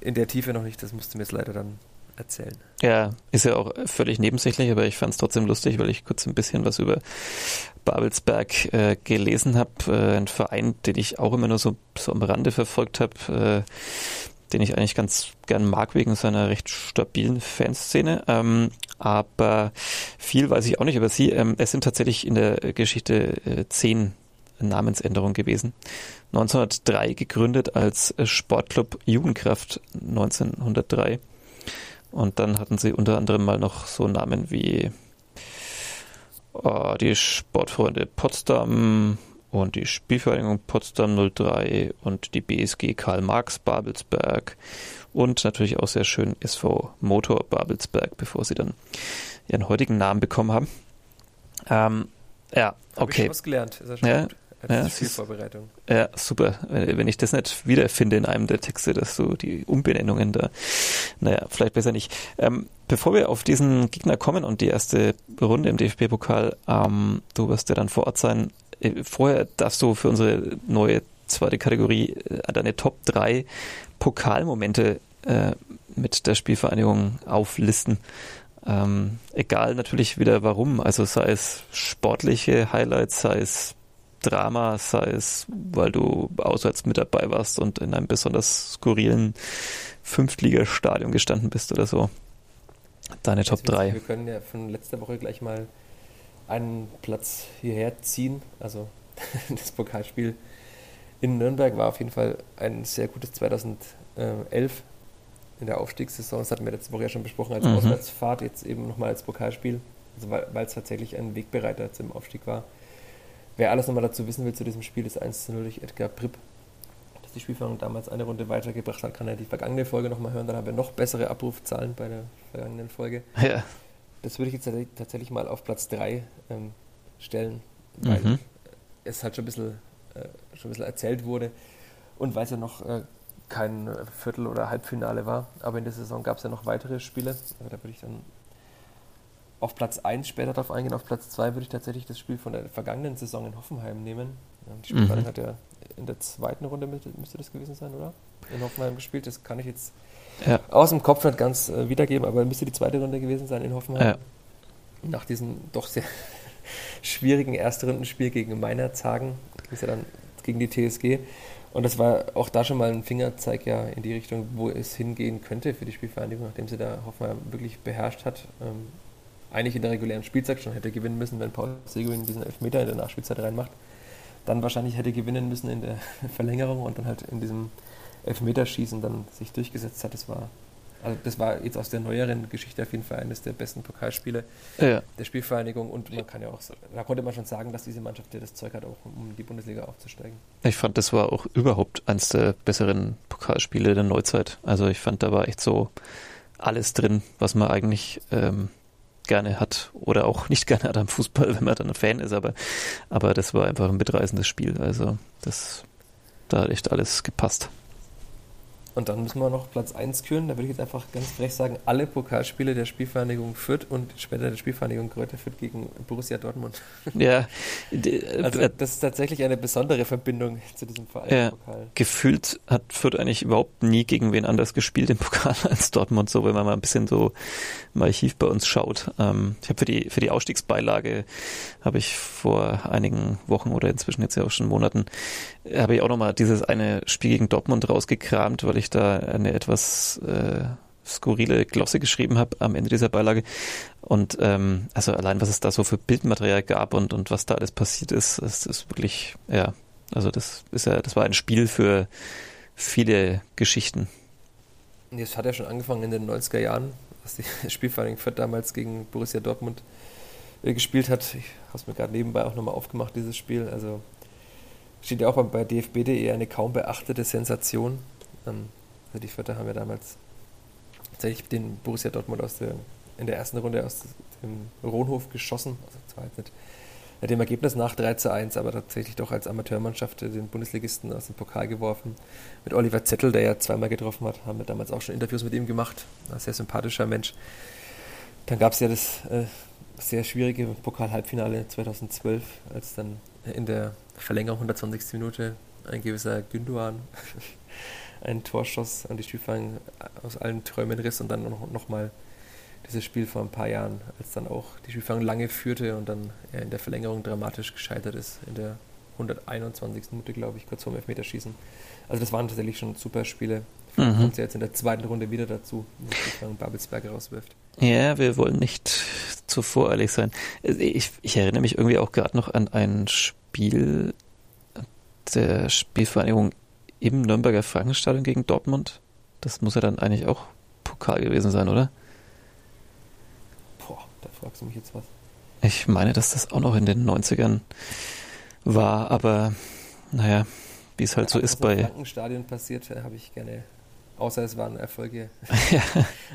in der Tiefe noch nicht, das musste mir jetzt leider dann erzählen. Ja, ist ja auch völlig nebensächlich, aber ich fand es trotzdem lustig, weil ich kurz ein bisschen was über Babelsberg äh, gelesen habe. Äh, ein Verein, den ich auch immer nur so, so am Rande verfolgt habe, äh, den ich eigentlich ganz gern mag wegen seiner recht stabilen Fanszene. Ähm, aber viel weiß ich auch nicht über sie. Ähm, es sind tatsächlich in der Geschichte äh, zehn Namensänderungen gewesen. 1903 gegründet als Sportclub Jugendkraft 1903. Und dann hatten sie unter anderem mal noch so Namen wie äh, die Sportfreunde Potsdam und die Spielvereinigung Potsdam 03 und die BSG Karl Marx Babelsberg und natürlich auch sehr schön SV Motor Babelsberg, bevor sie dann ihren heutigen Namen bekommen haben. Ähm, ja, okay. Hab ich ausgelernt, ist ja schon ja, gut ja, Spielvorbereitung. Ja, super. Wenn ich das nicht wiederfinde in einem der Texte, dass du die Umbenennungen da, naja, vielleicht besser nicht. Ähm, bevor wir auf diesen Gegner kommen und die erste Runde im DFB-Pokal, ähm, du wirst ja dann vor Ort sein. Äh, vorher darfst du für unsere neue zweite Kategorie äh, deine Top 3 Pokalmomente äh, mit der Spielvereinigung auflisten. Ähm, egal natürlich wieder warum, also sei es sportliche Highlights, sei es Drama, sei es, weil du auswärts mit dabei warst und in einem besonders skurrilen Fünftligastadion gestanden bist oder so. Deine Top 3. Wir können ja von letzter Woche gleich mal einen Platz hierher ziehen. Also [LAUGHS] das Pokalspiel in Nürnberg war auf jeden Fall ein sehr gutes 2011 in der Aufstiegssaison. Das hatten wir letzte Woche ja schon besprochen als mhm. Auswärtsfahrt, jetzt eben nochmal als Pokalspiel. Also weil es tatsächlich ein Wegbereiter zum Aufstieg war. Wer alles nochmal dazu wissen will zu diesem Spiel, ist 1 zu 0 durch Edgar Pripp, das die Spielführung damals eine Runde weitergebracht hat, kann er die vergangene Folge nochmal hören, dann haben wir noch bessere Abrufzahlen bei der vergangenen Folge. Ja. Das würde ich jetzt tatsächlich mal auf Platz 3 ähm, stellen, weil mhm. es halt schon ein, bisschen, äh, schon ein bisschen erzählt wurde und weil es ja noch äh, kein Viertel- oder Halbfinale war, aber in der Saison gab es ja noch weitere Spiele, also da würde ich dann auf Platz 1 später darauf eingehen. Auf Platz 2 würde ich tatsächlich das Spiel von der vergangenen Saison in Hoffenheim nehmen. Die Spielvereinigung mhm. hat ja in der zweiten Runde, müsste das gewesen sein, oder? In Hoffenheim gespielt. Das kann ich jetzt ja. aus dem Kopf nicht ganz äh, wiedergeben, aber müsste die zweite Runde gewesen sein in Hoffenheim. Ja. Nach diesem doch sehr [LAUGHS] schwierigen Erstrundenspiel gegen Meinerzagen, ist ja dann gegen die TSG. Und das war auch da schon mal ein Fingerzeig ja in die Richtung, wo es hingehen könnte für die Spielvereinigung, nachdem sie da Hoffenheim wirklich beherrscht hat. Ähm, eigentlich in der regulären Spielzeit schon hätte gewinnen müssen, wenn Paul Seguin diesen Elfmeter in der Nachspielzeit reinmacht. Dann wahrscheinlich hätte gewinnen müssen in der [LAUGHS] Verlängerung und dann halt in diesem Elfmeterschießen dann sich durchgesetzt hat. Das war, also das war jetzt aus der neueren Geschichte auf jeden Fall eines der besten Pokalspiele ja. der Spielvereinigung und man kann ja auch, da konnte man schon sagen, dass diese Mannschaft ja das Zeug hat, auch um die Bundesliga aufzusteigen. Ich fand, das war auch überhaupt eines der besseren Pokalspiele der Neuzeit. Also ich fand, da war echt so alles drin, was man eigentlich ähm, gerne hat oder auch nicht gerne hat am Fußball, [LAUGHS] wenn man dann ein Fan ist, aber, aber das war einfach ein mitreißendes Spiel. Also das, da hat echt alles gepasst. Und dann müssen wir noch Platz 1 küren. Da würde ich jetzt einfach ganz frech sagen, alle Pokalspiele der Spielvereinigung Fürth und später der Spielvereinigung Kräuter Fürth gegen Borussia Dortmund. [LAUGHS] Ja. also äh, das ist tatsächlich eine besondere Verbindung zu diesem Verein. Ja, gefühlt hat Fürth eigentlich überhaupt nie gegen wen anders gespielt im [LAUGHS] Pokal als Dortmund, so wenn man mal ein bisschen so mal Archiv bei uns schaut. Ähm, ich habe für die, für die Ausstiegsbeilage habe ich vor einigen Wochen oder inzwischen jetzt ja auch schon Monaten habe ich auch nochmal dieses eine Spiel gegen Dortmund rausgekramt, weil ich da eine etwas äh, skurrile Glosse geschrieben habe am Ende dieser Beilage. Und ähm, also allein, was es da so für Bildmaterial gab und, und was da alles passiert ist, das ist wirklich, ja, also das ist ja, das war ein Spiel für viele Geschichten. Das hat ja schon angefangen in den 90er Jahren, als die [LAUGHS] Spielvereinigung Fürth damals gegen Borussia Dortmund äh, gespielt hat. Ich habe es mir gerade nebenbei auch nochmal aufgemacht, dieses Spiel. Also steht ja auch bei dfb.de eine kaum beachtete Sensation. Ähm, also die Vierter haben ja damals tatsächlich den Borussia Dortmund aus der, in der ersten Runde aus dem Rohnhof geschossen. Also zwar jetzt nicht dem Ergebnis nach 3 zu 1, aber tatsächlich doch als Amateurmannschaft den Bundesligisten aus dem Pokal geworfen. Mit Oliver Zettel, der ja zweimal getroffen hat, haben wir damals auch schon Interviews mit ihm gemacht. Ein sehr sympathischer Mensch. Dann gab es ja das äh, sehr schwierige Pokal-Halbfinale 2012, als dann in der Verlängerung 120. Minute ein gewisser Günduan ein Torschuss an die Spielfang aus allen Träumen riss und dann noch, noch mal dieses Spiel vor ein paar Jahren, als dann auch die Spielfang lange führte und dann er in der Verlängerung dramatisch gescheitert ist, in der 121. Minute, glaube ich, kurz vorm Elfmeterschießen. Also das waren tatsächlich schon super Spiele. Mhm. Kommt jetzt in der zweiten Runde wieder dazu, wenn man Babelsberger rauswirft. Ja, wir wollen nicht zu voreilig sein. Ich, ich erinnere mich irgendwie auch gerade noch an ein Spiel der Spielvereinigung im Nürnberger Frankenstadion gegen Dortmund. Das muss ja dann eigentlich auch Pokal gewesen sein, oder? Boah, da fragst du mich jetzt was. Ich meine, dass das auch noch in den 90ern war, aber naja, wie es halt ja, so ist bei. Frankenstadion passiert, habe ich gerne Außer es waren Erfolge [LAUGHS] [LAUGHS] ja.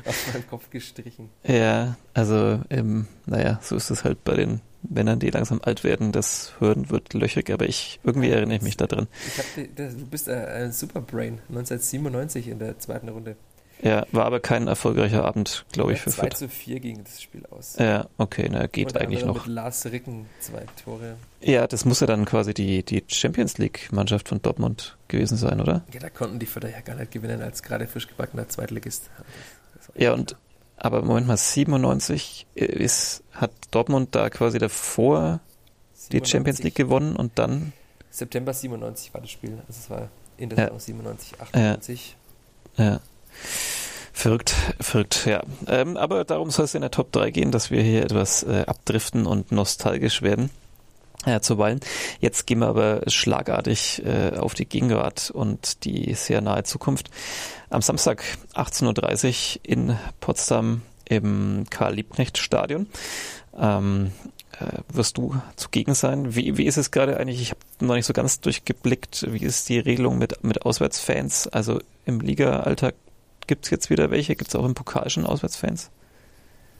auf meinem Kopf gestrichen. Ja, also ähm, naja, so ist es halt bei den Männern, die langsam alt werden. Das Hören wird löchrig, aber ich irgendwie erinnere ich mich daran. Ich du bist ein Superbrain, 1997 in der zweiten Runde. Ja, war aber kein erfolgreicher Abend, glaube ich, für 2 zu 4 ging das Spiel aus. Ja, okay, na, geht eigentlich noch. Mit Lars Ricken zwei Tore. Ja, das muss ja dann quasi die, die Champions League-Mannschaft von Dortmund gewesen sein, oder? Ja, da konnten die Vierter ja gar nicht gewinnen als gerade frisch gebackener Zweitligist. Ja, und aber Moment mal, 97 ist, hat Dortmund da quasi davor 97. die Champions League gewonnen und dann. September 97 war das Spiel. Also es war in der Saison ja. 97, 98. Ja. ja. Verrückt, verrückt, ja. Ähm, aber darum soll es in der Top 3 gehen, dass wir hier etwas äh, abdriften und nostalgisch werden. Ja, zuweilen. Jetzt gehen wir aber schlagartig äh, auf die Gegenwart und die sehr nahe Zukunft. Am Samstag 18.30 Uhr in Potsdam im Karl-Liebknecht-Stadion. Ähm, äh, wirst du zugegen sein? Wie, wie ist es gerade eigentlich? Ich habe noch nicht so ganz durchgeblickt. Wie ist die Regelung mit, mit Auswärtsfans? Also im Liga-Alltag Gibt es jetzt wieder welche? Gibt es auch im Pokal schon Auswärtsfans?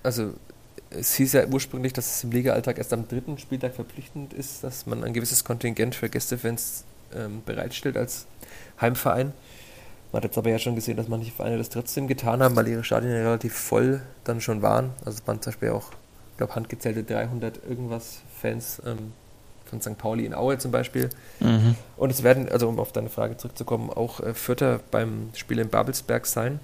Also es hieß ja ursprünglich, dass es im Liga-Alltag erst am dritten Spieltag verpflichtend ist, dass man ein gewisses Kontingent für Gästefans ähm, bereitstellt als Heimverein. Man hat jetzt aber ja schon gesehen, dass manche Vereine das trotzdem getan haben, weil ihre Stadien ja relativ voll dann schon waren. Also es waren zum Beispiel auch, ich glaube, handgezählte 300 irgendwas Fans ähm, von St. Pauli in Aue zum Beispiel. Mhm. Und es werden, also um auf deine Frage zurückzukommen, auch äh, Vierter beim Spiel in Babelsberg sein.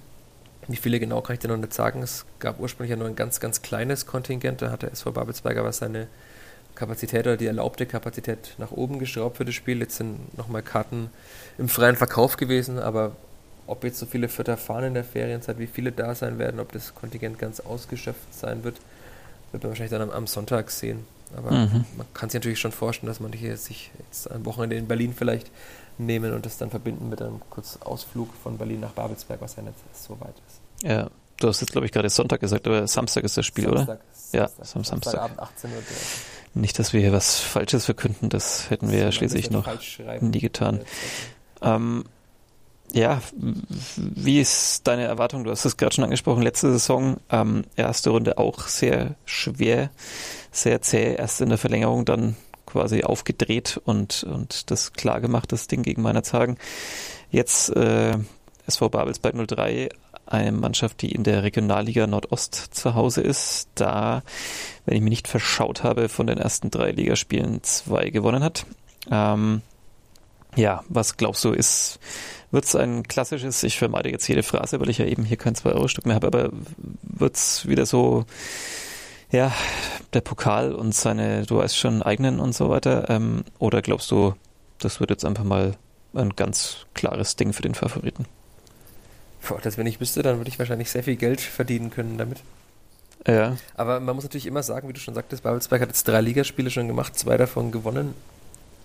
Wie viele genau kann ich dir noch nicht sagen. Es gab ursprünglich ja nur ein ganz, ganz kleines Kontingent. Da hat der SV Babelsberg aber seine Kapazität oder die erlaubte Kapazität nach oben geschraubt für das Spiel. Jetzt sind nochmal Karten im freien Verkauf gewesen, aber ob jetzt so viele Vierter fahren in der Ferienzeit, wie viele da sein werden, ob das Kontingent ganz ausgeschöpft sein wird, wird man wahrscheinlich dann am, am Sonntag sehen. Aber mhm. man kann sich natürlich schon vorstellen, dass man hier sich jetzt ein Wochenende in Berlin vielleicht nehmen und das dann verbinden mit einem kurzen Ausflug von Berlin nach Babelsberg, was ja nicht so weit ist. Ja, du hast jetzt, glaube ich, gerade Sonntag gesagt, aber Samstag ist das Spiel, Samstag, oder? Samstag, ja, Samstag. Samstagabend 18 Uhr. Nicht, dass wir hier was Falsches verkünden, das hätten wir ja schließlich noch nie getan. Ähm, ja, wie ist deine Erwartung? Du hast es gerade schon angesprochen, letzte Saison, ähm, erste Runde auch sehr schwer sehr zäh erst in der Verlängerung dann quasi aufgedreht und, und das klar gemacht, das Ding gegen meiner Zagen. Jetzt äh, SV Babelsberg 03, eine Mannschaft, die in der Regionalliga Nordost zu Hause ist, da, wenn ich mich nicht verschaut habe, von den ersten drei Ligaspielen zwei gewonnen hat. Ähm, ja, was glaubst du, ist, wird es ein klassisches, ich vermeide jetzt jede Phrase, weil ich ja eben hier kein 2-Euro-Stück mehr habe, aber wird es wieder so ja, der Pokal und seine, du weißt schon, eigenen und so weiter? Ähm, oder glaubst du, das wird jetzt einfach mal ein ganz klares Ding für den Favoriten? Boah, das, wenn ich wüsste, dann würde ich wahrscheinlich sehr viel Geld verdienen können damit. Ja. Aber man muss natürlich immer sagen, wie du schon sagtest, Babelsberg hat jetzt drei Ligaspiele schon gemacht, zwei davon gewonnen.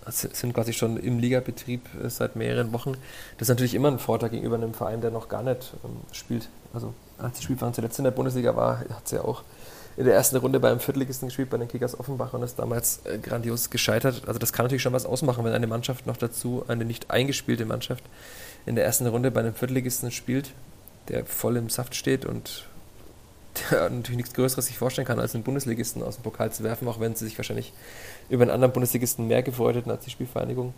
Das sind quasi schon im Ligabetrieb äh, seit mehreren Wochen. Das ist natürlich immer ein Vorteil gegenüber einem Verein, der noch gar nicht ähm, spielt. Also als die Spielverein zuletzt in der Bundesliga war, hat es ja auch in der ersten Runde beim Viertligisten gespielt, bei den Kickers Offenbach und ist damals äh, grandios gescheitert. Also das kann natürlich schon was ausmachen, wenn eine Mannschaft noch dazu, eine nicht eingespielte Mannschaft, in der ersten Runde bei einem Viertligisten spielt, der voll im Saft steht und [LAUGHS] der natürlich nichts Größeres sich vorstellen kann, als einen Bundesligisten aus dem Pokal zu werfen, auch wenn sie sich wahrscheinlich über einen anderen Bundesligisten mehr gefreut hätten als die Spielvereinigung.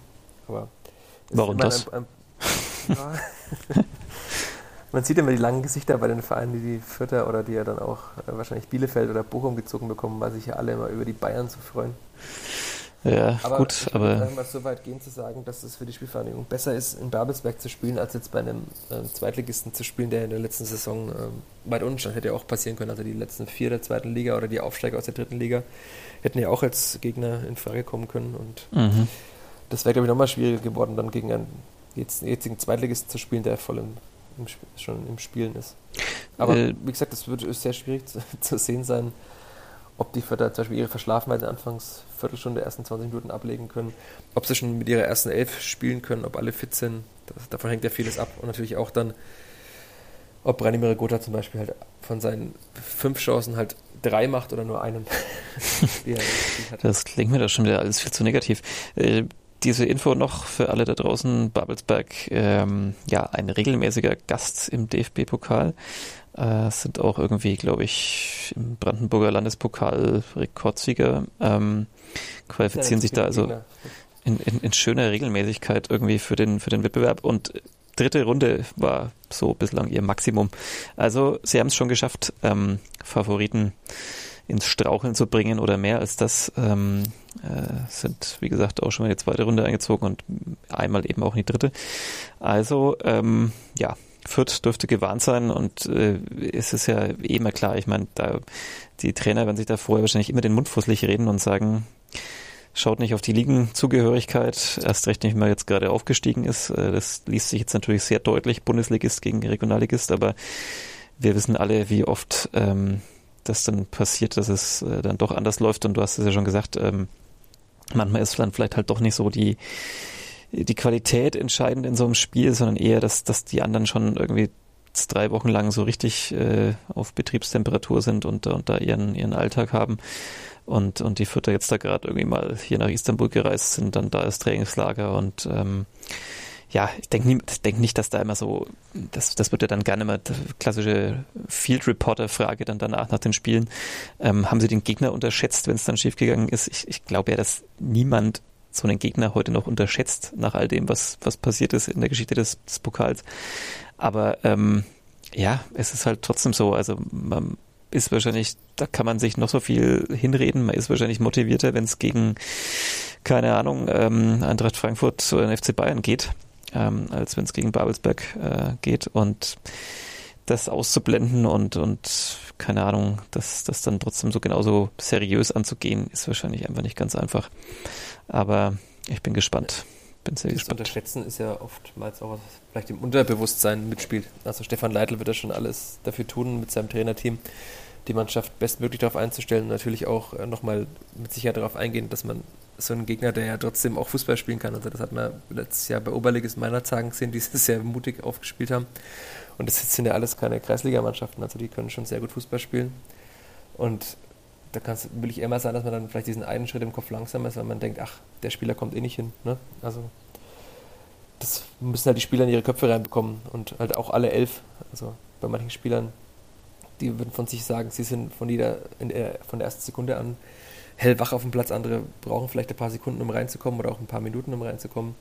Aber Warum das? Ein, ein, [LAUGHS] ja. Man sieht immer die langen Gesichter bei den Vereinen, die die Vierter oder die ja dann auch äh, wahrscheinlich Bielefeld oder Bochum gezogen bekommen, weil sich ja alle immer über die Bayern zu freuen. Ja, aber gut, ich aber. Ich mal so weit gehen zu sagen, dass es für die Spielvereinigung besser ist, in Babelsberg zu spielen, als jetzt bei einem äh, Zweitligisten zu spielen, der in der letzten Saison äh, weit unten stand. Hätte ja auch passieren können. Also die letzten vier der zweiten Liga oder die Aufsteiger aus der dritten Liga hätten ja auch als Gegner in Frage kommen können. Und mhm. das wäre, glaube ich, nochmal schwieriger geworden, dann gegen einen jetzigen Zweitligisten zu spielen, der voll im, im schon im Spielen ist. Aber äh, wie gesagt, das wird sehr schwierig zu, [LAUGHS] zu sehen sein ob die Förder zum Beispiel ihre Verschlafenheit in der Anfangsviertelstunde, ersten 20 Minuten ablegen können, ob sie schon mit ihrer ersten Elf spielen können, ob alle fit sind. Das, davon hängt ja vieles ab. Und natürlich auch dann, ob Branimir Gotha zum Beispiel halt von seinen fünf Chancen halt drei macht oder nur einen. [LAUGHS] das klingt mir da schon wieder alles viel zu negativ. Diese Info noch für alle da draußen. Babelsberg, ähm, ja, ein regelmäßiger Gast im DFB-Pokal. Äh, sind auch irgendwie, glaube ich, im Brandenburger Landespokal Rekordsieger. Ähm, qualifizieren ja, sich da also in, in, in, schöner Regelmäßigkeit irgendwie für den, für den Wettbewerb. Und dritte Runde war so bislang ihr Maximum. Also sie haben es schon geschafft, ähm, Favoriten ins Straucheln zu bringen oder mehr als das. Ähm, äh, sind, wie gesagt, auch schon mal die zweite Runde eingezogen und einmal eben auch in die dritte. Also, ähm, ja, Fürth dürfte gewarnt sein und äh, es ist ja eh immer klar, ich meine, da die Trainer werden sich da vorher wahrscheinlich immer den Mund fusselig reden und sagen, schaut nicht auf die Ligenzugehörigkeit, erst recht nicht, wenn man jetzt gerade aufgestiegen ist. Äh, das liest sich jetzt natürlich sehr deutlich, Bundesligist gegen Regionalligist, aber wir wissen alle, wie oft ähm, das dann passiert, dass es äh, dann doch anders läuft und du hast es ja schon gesagt, ähm, manchmal ist dann vielleicht halt doch nicht so die die Qualität entscheidend in so einem Spiel, sondern eher, dass, dass die anderen schon irgendwie drei Wochen lang so richtig äh, auf Betriebstemperatur sind und, und da ihren, ihren Alltag haben. Und, und die Fütter jetzt da gerade irgendwie mal hier nach Istanbul gereist sind, dann da ist Trainingslager und ähm, ja, ich denke denk nicht, dass da immer so, das, das wird ja dann gerne mal klassische Field Reporter-Frage dann danach nach den Spielen. Ähm, haben Sie den Gegner unterschätzt, wenn es dann schiefgegangen ist? Ich, ich glaube ja, dass niemand so einen Gegner heute noch unterschätzt, nach all dem, was, was passiert ist in der Geschichte des, des Pokals. Aber ähm, ja, es ist halt trotzdem so, also man ist wahrscheinlich, da kann man sich noch so viel hinreden, man ist wahrscheinlich motivierter, wenn es gegen, keine Ahnung, ähm, Eintracht Frankfurt oder den FC Bayern geht, ähm, als wenn es gegen Babelsberg äh, geht und das auszublenden und, und keine Ahnung, das, das dann trotzdem so genauso seriös anzugehen, ist wahrscheinlich einfach nicht ganz einfach. Aber ich bin gespannt. Bin sehr das gespannt. Unterschätzen ist ja oftmals auch was vielleicht im Unterbewusstsein mitspielt. Also Stefan Leitl wird da schon alles dafür tun mit seinem Trainerteam, die Mannschaft bestmöglich darauf einzustellen und natürlich auch äh, nochmal mit Sicherheit darauf eingehen, dass man so einen Gegner, der ja trotzdem auch Fußball spielen kann. Also das hat man letztes Jahr bei Oberligist Meinerzhagen gesehen, die [LAUGHS] sehr mutig aufgespielt haben. Und das sind ja alles keine Kreisligamannschaften, also die können schon sehr gut Fußball spielen. Und da kann's, will ich immer sein, dass man dann vielleicht diesen einen Schritt im Kopf langsamer ist, weil man denkt, ach, der Spieler kommt eh nicht hin. Ne? Also das müssen halt die Spieler in ihre Köpfe reinbekommen und halt auch alle elf. Also bei manchen Spielern, die würden von sich sagen, sie sind von jeder, der, von der ersten Sekunde an hellwach auf dem Platz. Andere brauchen vielleicht ein paar Sekunden, um reinzukommen oder auch ein paar Minuten, um reinzukommen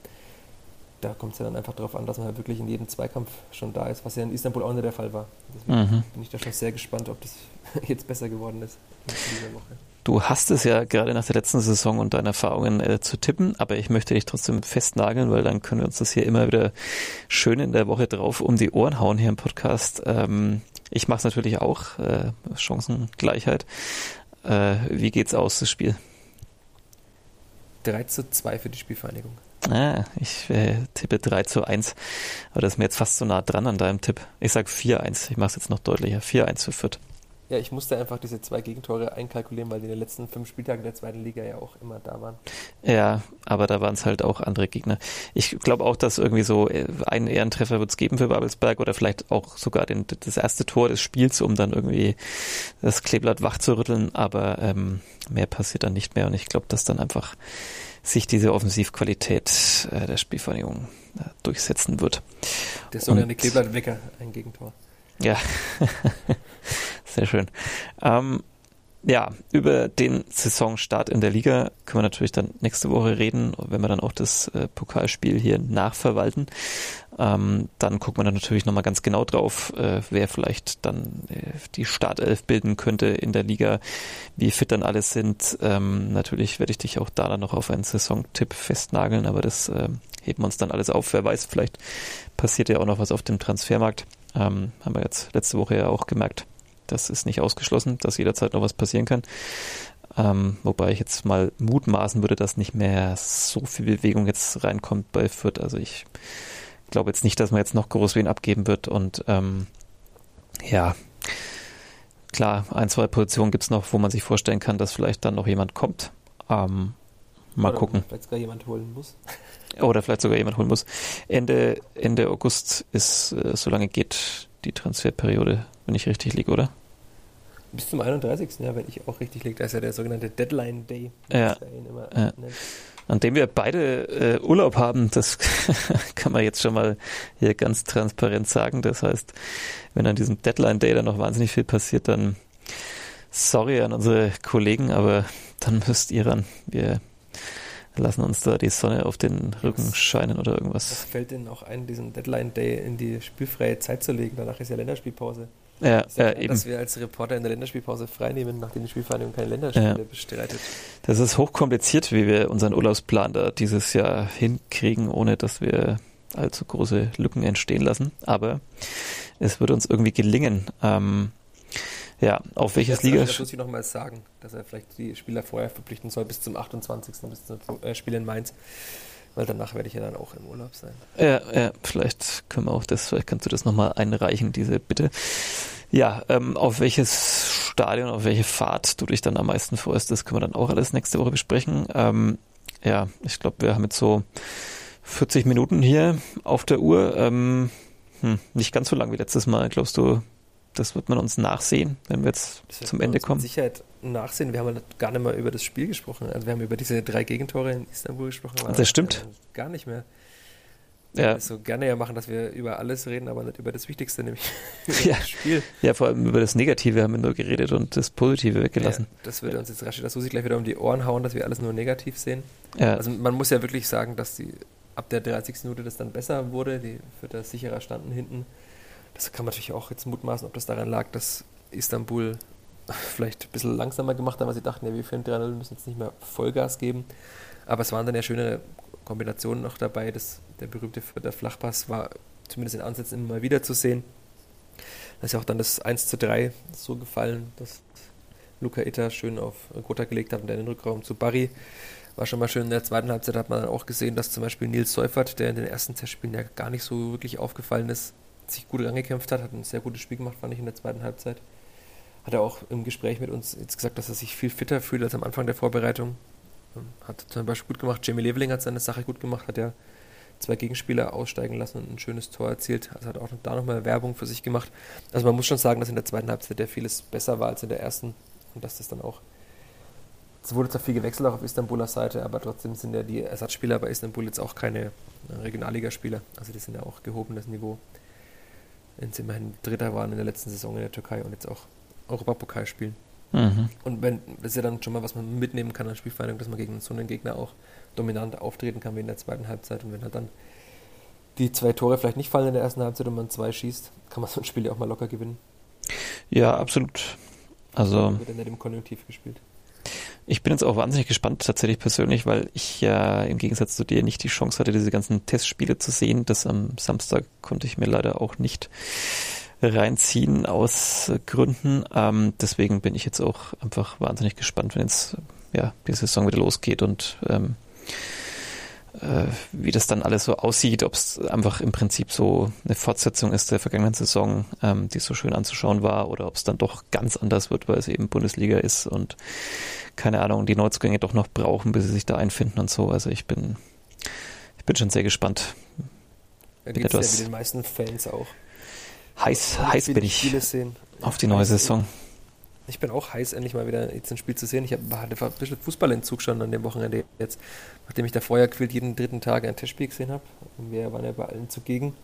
da kommt es ja dann einfach darauf an, dass man halt wirklich in jedem Zweikampf schon da ist, was ja in Istanbul auch nicht der Fall war. Deswegen mhm. bin ich da schon sehr gespannt, ob das [LAUGHS] jetzt besser geworden ist in dieser Woche. Du hast es ja gerade nach der letzten Saison und deinen Erfahrungen äh, zu tippen, aber ich möchte dich trotzdem festnageln, weil dann können wir uns das hier immer wieder schön in der Woche drauf um die Ohren hauen hier im Podcast. Ähm, ich mache es natürlich auch, äh, Chancengleichheit. Äh, wie geht's aus, das Spiel? 3 zu 2 für die Spielvereinigung. Ah, ich äh, tippe 3 zu 1. Aber das ist mir jetzt fast so nah dran an deinem Tipp. Ich sage 4-1. Ich mache es jetzt noch deutlicher. 4-1 für Fürth. Ja, ich musste einfach diese zwei Gegentore einkalkulieren, weil die in den letzten fünf Spieltagen der zweiten Liga ja auch immer da waren. Ja, aber da waren es halt auch andere Gegner. Ich glaube auch, dass irgendwie so äh, einen Ehrentreffer wird es geben für Babelsberg oder vielleicht auch sogar den, das erste Tor des Spiels, um dann irgendwie das Kleeblatt wach zu rütteln. Aber ähm, mehr passiert dann nicht mehr und ich glaube, dass dann einfach sich diese Offensivqualität äh, der Spielvereinigung äh, durchsetzen wird. Der sogenannte Kleeblatt-Wecker, ein Gegentor. Ja, [LAUGHS] sehr schön. Ähm, ja, über den Saisonstart in der Liga können wir natürlich dann nächste Woche reden, wenn wir dann auch das äh, Pokalspiel hier nachverwalten. Ähm, dann gucken wir dann natürlich nochmal ganz genau drauf, äh, wer vielleicht dann äh, die Startelf bilden könnte in der Liga, wie fit dann alle sind. Ähm, natürlich werde ich dich auch da dann noch auf einen Saisontipp festnageln, aber das äh, heben wir uns dann alles auf. Wer weiß, vielleicht passiert ja auch noch was auf dem Transfermarkt. Ähm, haben wir jetzt letzte Woche ja auch gemerkt das ist nicht ausgeschlossen, dass jederzeit noch was passieren kann. Ähm, wobei ich jetzt mal mutmaßen würde, dass nicht mehr so viel Bewegung jetzt reinkommt bei Fürth. Also ich glaube jetzt nicht, dass man jetzt noch groß wen abgeben wird. Und ähm, ja, klar, ein, zwei Positionen gibt es noch, wo man sich vorstellen kann, dass vielleicht dann noch jemand kommt. Ähm, mal Oder gucken. Vielleicht sogar jemand holen muss. [LAUGHS] Oder vielleicht sogar jemand holen muss. Ende, Ende August ist, äh, solange geht die Transferperiode wenn ich richtig liege, oder? Bis zum 31. Ja, wenn ich auch richtig liege. Da ist ja der sogenannte Deadline Day. Ja. ja. An dem wir beide äh, Urlaub haben, das [LAUGHS] kann man jetzt schon mal hier ganz transparent sagen. Das heißt, wenn an diesem Deadline Day dann noch wahnsinnig viel passiert, dann sorry an unsere Kollegen, aber dann müsst ihr ran. Wir lassen uns da die Sonne auf den Rücken scheinen oder irgendwas. Was fällt denn auch ein, diesen Deadline Day in die spielfreie Zeit zu legen? Danach ist ja Länderspielpause. Ja, das ja, eben. Dass wir als Reporter in der Länderspielpause freinehmen, nachdem die Spielvereinigung keine Länderspiele ja. bestreitet. Das ist hochkompliziert, wie wir unseren Urlaubsplan da dieses Jahr hinkriegen, ohne dass wir allzu große Lücken entstehen lassen. Aber es wird uns irgendwie gelingen. Ähm, ja, auf welches Liga? Das muss ich nochmal sagen, dass er vielleicht die Spieler vorher verpflichten soll bis zum 28. bis zum äh, Spiel in Mainz. Weil danach werde ich ja dann auch im Urlaub sein. Ja, ja, vielleicht können wir auch das, vielleicht kannst du das nochmal einreichen, diese Bitte. Ja, ähm, auf welches Stadion, auf welche Fahrt du dich dann am meisten freust, das können wir dann auch alles nächste Woche besprechen. Ähm, ja, ich glaube, wir haben jetzt so 40 Minuten hier auf der Uhr. Ähm, hm, nicht ganz so lang wie letztes Mal. Glaubst du, das wird man uns nachsehen, wenn wir jetzt zum Ende kommen. Mit Sicherheit nachsehen. Wir haben halt gar nicht mal über das Spiel gesprochen. Also wir haben über diese drei Gegentore in Istanbul gesprochen. Das stimmt. Gar nicht mehr. Ja. So gerne ja machen, dass wir über alles reden, aber nicht über das Wichtigste, nämlich [LAUGHS] ja. das Spiel. Ja, vor allem über das Negative haben wir nur geredet und das Positive weggelassen. Ja, das würde uns jetzt rasch das muss ich gleich wieder um die Ohren hauen, dass wir alles nur negativ sehen. Ja. Also man muss ja wirklich sagen, dass die ab der 30. Minute das dann besser wurde, die das sicherer standen hinten das kann man natürlich auch jetzt mutmaßen, ob das daran lag, dass Istanbul vielleicht ein bisschen langsamer gemacht hat, weil sie dachten, ja, wir führen 3-0, müssen jetzt nicht mehr Vollgas geben. Aber es waren dann ja schöne Kombinationen noch dabei. Das, der berühmte der Flachpass war zumindest in Ansätzen immer mal wieder zu sehen. Da ist ja auch dann das 1 zu 3 so gefallen, dass Luca Itta schön auf Gotha gelegt hat und dann den Rückraum zu Barry. War schon mal schön. In der zweiten Halbzeit hat man dann auch gesehen, dass zum Beispiel Nils Seufert, der in den ersten Testspielen ja gar nicht so wirklich aufgefallen ist, sich gut angekämpft hat, hat ein sehr gutes Spiel gemacht, fand ich in der zweiten Halbzeit. Hat er auch im Gespräch mit uns jetzt gesagt, dass er sich viel fitter fühlt als am Anfang der Vorbereitung. Ähm, hat zum Beispiel gut gemacht. Jamie Leveling hat seine Sache gut gemacht, hat ja zwei Gegenspieler aussteigen lassen und ein schönes Tor erzielt. Also hat auch da nochmal Werbung für sich gemacht. Also man muss schon sagen, dass in der zweiten Halbzeit der vieles besser war als in der ersten und dass das dann auch es wurde zwar viel gewechselt auch auf Istanbuler Seite, aber trotzdem sind ja die Ersatzspieler bei Istanbul jetzt auch keine Regionalligaspieler. Also die sind ja auch gehobenes Niveau wenn sie immerhin Dritter waren in der letzten Saison in der Türkei und jetzt auch Europapokal spielen. Mhm. Und wenn, das ist ja dann schon mal, was man mitnehmen kann an Spielverhandlung, dass man gegen so einen Gegner auch dominant auftreten kann wie in der zweiten Halbzeit. Und wenn halt dann die zwei Tore vielleicht nicht fallen in der ersten Halbzeit und man zwei schießt, kann man so ein Spiel ja auch mal locker gewinnen. Ja, absolut. Also. Wird dann nicht im Konjunktiv gespielt. Ich bin jetzt auch wahnsinnig gespannt, tatsächlich persönlich, weil ich ja im Gegensatz zu dir nicht die Chance hatte, diese ganzen Testspiele zu sehen. Das am Samstag konnte ich mir leider auch nicht reinziehen aus Gründen. Ähm, deswegen bin ich jetzt auch einfach wahnsinnig gespannt, wenn jetzt ja, die Saison wieder losgeht und ähm, äh, wie das dann alles so aussieht, ob es einfach im Prinzip so eine Fortsetzung ist der vergangenen Saison, ähm, die so schön anzuschauen war, oder ob es dann doch ganz anders wird, weil es eben Bundesliga ist und keine Ahnung, die Neuzugänge doch noch brauchen, bis sie sich da einfinden und so. Also ich bin, ich bin schon sehr gespannt. Da geht es ja wie den meisten Fans auch. Heiß, heiß bin ich auf die neue Saison. Ich bin auch heiß, endlich mal wieder jetzt ein Spiel zu sehen. Ich hatte ein bisschen Fußballentzug schon an dem Wochenende jetzt, nachdem ich da vorher quillt jeden dritten Tag ein Testspiel gesehen habe. Wir waren ja bei allen zugegen.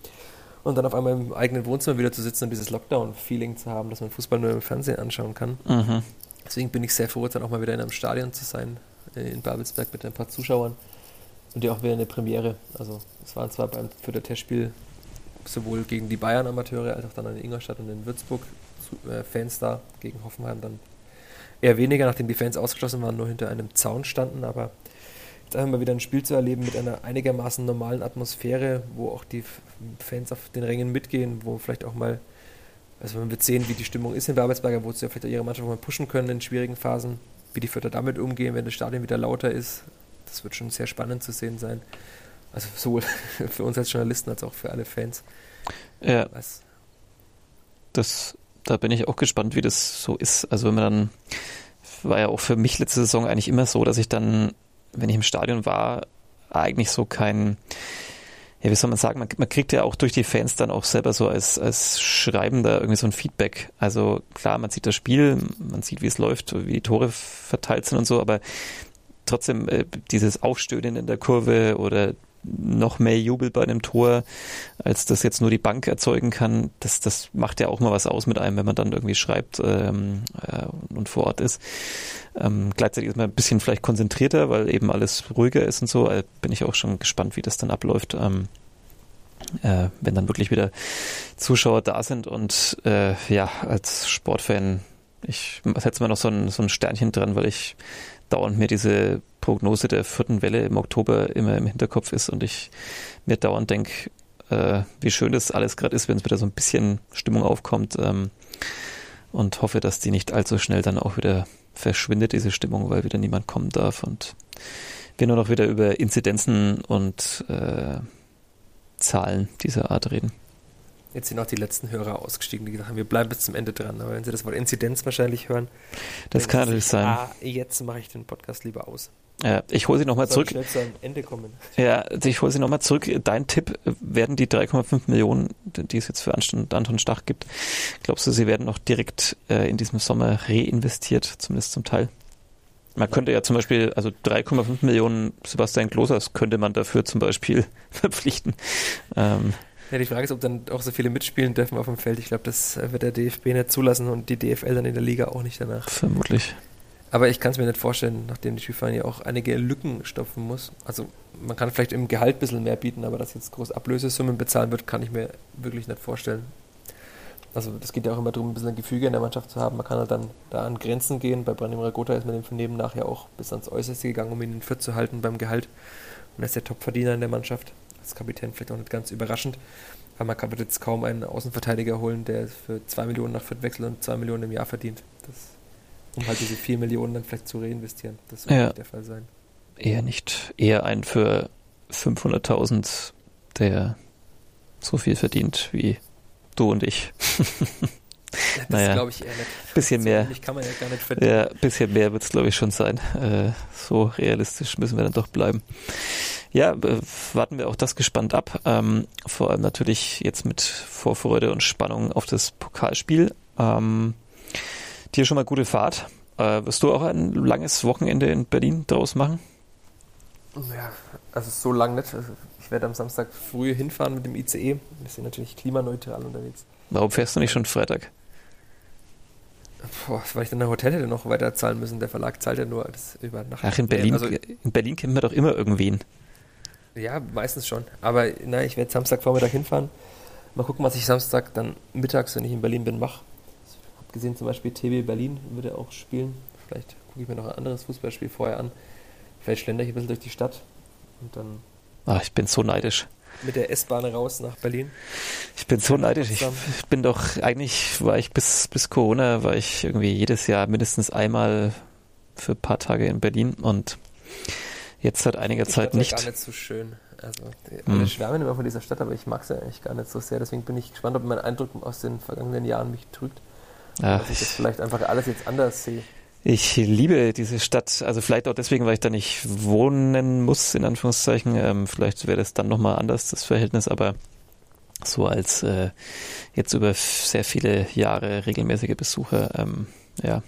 Und dann auf einmal im eigenen Wohnzimmer wieder zu sitzen und dieses Lockdown-Feeling zu haben, dass man Fußball nur im Fernsehen anschauen kann. Mhm. Deswegen bin ich sehr froh, dann auch mal wieder in einem Stadion zu sein, äh, in Babelsberg mit ein paar Zuschauern und ja auch wieder eine Premiere. Also es waren zwar beim für das Testspiel sowohl gegen die Bayern-Amateure als auch dann in Ingolstadt und in Würzburg Fans da, gegen Hoffenheim dann eher weniger, nachdem die Fans ausgeschlossen waren, nur hinter einem Zaun standen, aber jetzt einfach mal wieder ein Spiel zu erleben mit einer einigermaßen normalen Atmosphäre, wo auch die Fans auf den Rängen mitgehen, wo vielleicht auch mal, also man wird sehen, wie die Stimmung ist in Babelsberger, wo sie ja vielleicht auch ihre Mannschaft mal pushen können in schwierigen Phasen, wie die Vierter damit umgehen, wenn das Stadion wieder lauter ist. Das wird schon sehr spannend zu sehen sein. Also sowohl [LAUGHS] für uns als Journalisten als auch für alle Fans. Ja. Was? Das, da bin ich auch gespannt, wie das so ist. Also wenn man dann, war ja auch für mich letzte Saison eigentlich immer so, dass ich dann, wenn ich im Stadion war, eigentlich so kein, ja, wie soll man sagen, man, man, kriegt ja auch durch die Fans dann auch selber so als, als Schreibender irgendwie so ein Feedback. Also klar, man sieht das Spiel, man sieht, wie es läuft, wie die Tore verteilt sind und so, aber trotzdem äh, dieses Aufstöhnen in der Kurve oder noch mehr Jubel bei einem Tor, als das jetzt nur die Bank erzeugen kann. Das, das macht ja auch mal was aus mit einem, wenn man dann irgendwie schreibt ähm, äh, und vor Ort ist. Ähm, gleichzeitig ist man ein bisschen vielleicht konzentrierter, weil eben alles ruhiger ist und so. Also bin ich auch schon gespannt, wie das dann abläuft. Ähm, äh, wenn dann wirklich wieder Zuschauer da sind und äh, ja, als Sportfan, ich setze mal noch so ein, so ein Sternchen dran, weil ich dauernd mir diese Prognose der vierten Welle im Oktober immer im Hinterkopf ist und ich mir dauernd denke, äh, wie schön das alles gerade ist, wenn es wieder so ein bisschen Stimmung aufkommt ähm, und hoffe, dass die nicht allzu schnell dann auch wieder verschwindet, diese Stimmung, weil wieder niemand kommen darf und wir nur noch wieder über Inzidenzen und äh, Zahlen dieser Art reden. Jetzt sind auch die letzten Hörer ausgestiegen, die gesagt haben, wir bleiben bis zum Ende dran. Aber wenn sie das Wort Inzidenz wahrscheinlich hören, das kann natürlich sein. Ah, jetzt mache ich den Podcast lieber aus. Ja, ich hole sie nochmal zurück. Zu einem Ende kommen. Ja, ich hole sie nochmal zurück. Dein Tipp, werden die 3,5 Millionen, die es jetzt für Anton Stach gibt, glaubst du, sie werden noch direkt äh, in diesem Sommer reinvestiert, zumindest zum Teil? Man könnte ja zum Beispiel, also 3,5 Millionen Sebastian Klosers könnte man dafür zum Beispiel [LAUGHS] verpflichten. Ähm, ja, die Frage ist, ob dann auch so viele mitspielen dürfen auf dem Feld. Ich glaube, das wird der DFB nicht zulassen und die DFL dann in der Liga auch nicht danach. Vermutlich. Aber ich kann es mir nicht vorstellen, nachdem die Skifahren ja auch einige Lücken stopfen muss. Also man kann vielleicht im Gehalt ein bisschen mehr bieten, aber dass jetzt groß Ablösesummen bezahlen wird, kann ich mir wirklich nicht vorstellen. Also das geht ja auch immer darum, ein bisschen ein Gefüge in der Mannschaft zu haben. Man kann halt dann da an Grenzen gehen. Bei Branimir Gotha ist man dem Vernehmen nachher auch bis ans Äußerste gegangen, um ihn in Viert zu halten beim Gehalt. Und er ist der Topverdiener in der Mannschaft als Kapitän vielleicht auch nicht ganz überraschend. Aber man kann jetzt kaum einen Außenverteidiger holen, der für 2 Millionen nach Fürth wechselt und 2 Millionen im Jahr verdient. Das, um halt diese 4 Millionen dann vielleicht zu reinvestieren. Das wird ja. nicht der Fall sein. Eher nicht. Eher ein für 500.000, der so viel verdient wie du und ich. [LAUGHS] Das naja, glaube ich eher nicht. Bisschen mehr. kann man ja gar nicht verdienen. Ja, bisschen mehr wird es, glaube ich, schon sein. Äh, so realistisch müssen wir dann doch bleiben. Ja, warten wir auch das gespannt ab. Ähm, vor allem natürlich jetzt mit Vorfreude und Spannung auf das Pokalspiel. Ähm, dir schon mal gute Fahrt. Äh, wirst du auch ein langes Wochenende in Berlin draus machen? Ja, also so lang nicht. Also ich werde am Samstag früh hinfahren mit dem ICE. Wir sind natürlich klimaneutral unterwegs. Warum fährst du nicht schon Freitag? Boah, weil ich dann ein Hotel hätte noch weiter zahlen müssen. Der Verlag zahlt ja nur das Übernachten. Ach, in Berlin, also, in Berlin kennt man doch immer irgendwen. Ja, meistens schon. Aber nein, ich werde Samstagvormittag hinfahren. Mal gucken, was ich Samstag dann mittags, wenn ich in Berlin bin, mache. Gesehen, zum Beispiel TB Berlin würde auch spielen. Vielleicht gucke ich mir noch ein anderes Fußballspiel vorher an. Vielleicht schlender ich ein bisschen durch die Stadt und dann. Ach, ich bin so neidisch. Mit der S-Bahn raus nach Berlin. Ich bin so neidisch. Ich, ich, bin doch, eigentlich war ich bis, bis Corona, war ich irgendwie jedes Jahr mindestens einmal für ein paar Tage in Berlin und Jetzt seit einiger ich Zeit nicht. gar nicht so schön. Also, alle hm. schwärmen immer von dieser Stadt, aber ich mag sie eigentlich gar nicht so sehr. Deswegen bin ich gespannt, ob mein Eindruck aus den vergangenen Jahren mich trügt. Ach, dass ich das vielleicht einfach alles jetzt anders sehe. Ich liebe diese Stadt, also vielleicht auch deswegen, weil ich da nicht wohnen muss, in Anführungszeichen. Ähm, vielleicht wäre das dann nochmal anders, das Verhältnis, aber so als äh, jetzt über sehr viele Jahre regelmäßige Besucher, ähm, ja,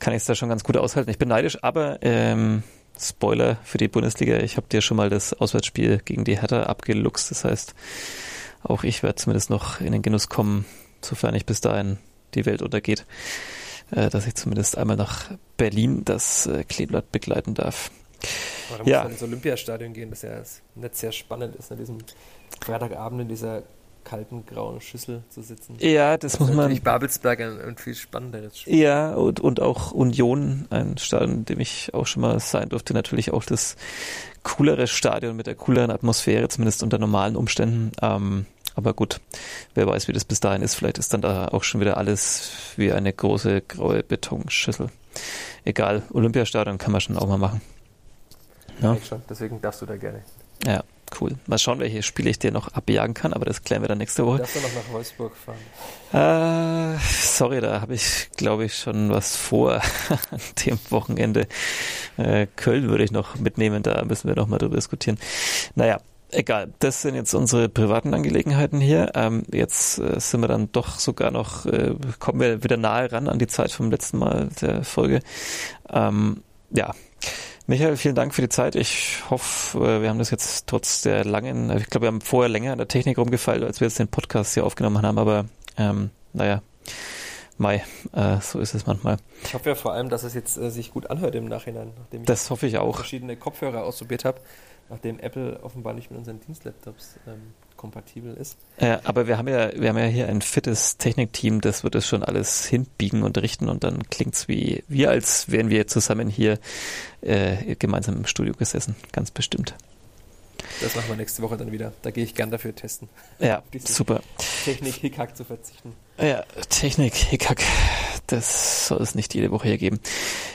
kann ich es da schon ganz gut aushalten. Ich bin neidisch, aber ähm, Spoiler für die Bundesliga, ich habe dir schon mal das Auswärtsspiel gegen die Hertha abgeluchst. Das heißt, auch ich werde zumindest noch in den Genuss kommen, sofern nicht bis dahin die Welt untergeht. äh, dass ich zumindest einmal nach Berlin das äh, Kleeblatt begleiten darf. Aber da ja. muss man ins Olympiastadion gehen, das ja nicht sehr spannend ist, an diesem Freitagabend in dieser kalten grauen Schüssel zu sitzen. Ja, das, das muss man. Natürlich Babelsberg ein, ein, viel spannenderes Spiel. Ja, und, und auch Union, ein Stadion, in dem ich auch schon mal sein durfte, natürlich auch das coolere Stadion mit der cooleren Atmosphäre, zumindest unter normalen Umständen. Ähm, aber gut, wer weiß, wie das bis dahin ist. Vielleicht ist dann da auch schon wieder alles wie eine große graue Betonschüssel. Egal, Olympiastadion kann man schon auch mal machen. Ja, schon. Deswegen darfst du da gerne. Ja, cool. Mal schauen, welche Spiele ich dir noch abjagen kann, aber das klären wir dann nächste Woche. Darfst du noch nach Wolfsburg fahren? Äh, sorry, da habe ich, glaube ich, schon was vor [LAUGHS] an dem Wochenende. Äh, Köln würde ich noch mitnehmen, da müssen wir noch mal drüber diskutieren. Naja, egal. Das sind jetzt unsere privaten Angelegenheiten hier. Ähm, jetzt äh, sind wir dann doch sogar noch, äh, kommen wir wieder nahe ran an die Zeit vom letzten Mal der Folge. Ähm, ja. Michael, vielen Dank für die Zeit. Ich hoffe, äh, wir haben das jetzt trotz der langen, ich glaube, wir haben vorher länger an der Technik rumgefallen, als wir jetzt den Podcast hier aufgenommen haben, aber ähm, naja, Mai, äh, so ist es manchmal. Ich hoffe ja vor allem, dass es jetzt äh, sich gut anhört im Nachhinein, nachdem ich das hoffe ich auch. verschiedene Kopfhörer ausprobiert habe, nachdem Apple offenbar nicht mit unseren Dienstlaptops ähm, kompatibel ist. Ja, aber wir haben ja, wir haben ja hier ein fittes Technikteam, das wird es schon alles hinbiegen und richten und dann klingt es wie, wie als wären wir zusammen hier äh, gemeinsam im Studio gesessen, ganz bestimmt. Das machen wir nächste Woche dann wieder. Da gehe ich gern dafür testen. Ja, [LAUGHS] super. Technik-Hickhack zu verzichten. Ja, Technik-Hickhack. Das soll es nicht jede Woche hier geben.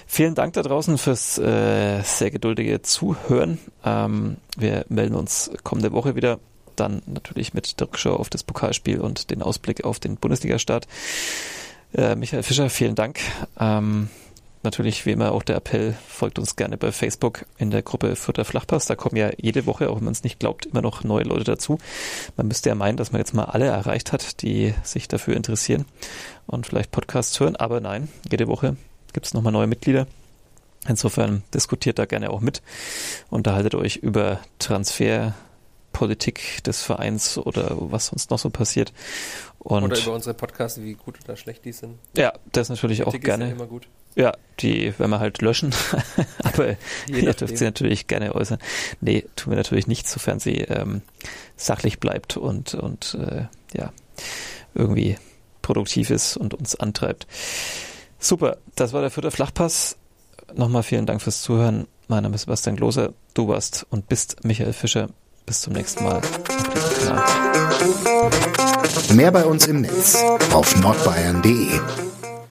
Vielen Dank da draußen fürs äh, sehr geduldige Zuhören. Ähm, wir melden uns kommende Woche wieder dann natürlich mit der Rückschau auf das Pokalspiel und den Ausblick auf den Bundesliga-Start. Äh, Michael Fischer, vielen Dank. Ähm, natürlich wie immer auch der Appell, folgt uns gerne bei Facebook in der Gruppe Fürther Flachpass. Da kommen ja jede Woche, auch wenn man es nicht glaubt, immer noch neue Leute dazu. Man müsste ja meinen, dass man jetzt mal alle erreicht hat, die sich dafür interessieren und vielleicht Podcasts hören. Aber nein, jede Woche gibt es nochmal neue Mitglieder. Insofern diskutiert da gerne auch mit. Unterhaltet euch über Transfer, Politik des Vereins oder was sonst noch so passiert. Und oder über unsere Podcasts, wie gut oder schlecht die sind. Ja, das natürlich Kritik auch gerne. Ist ja immer gut. Ja, die werden wir halt löschen. [LAUGHS] Aber ihr dürft sie natürlich gerne äußern. Nee, tun wir natürlich nicht, sofern sie ähm, sachlich bleibt und, und äh, ja, irgendwie produktiv ist und uns antreibt. Super, das war der vierte Flachpass. Nochmal vielen Dank fürs Zuhören. Mein Name ist Sebastian Gloser. Du warst und bist Michael Fischer. Bis zum nächsten Mal Mehr bei uns im Netz auf nordbayern.de.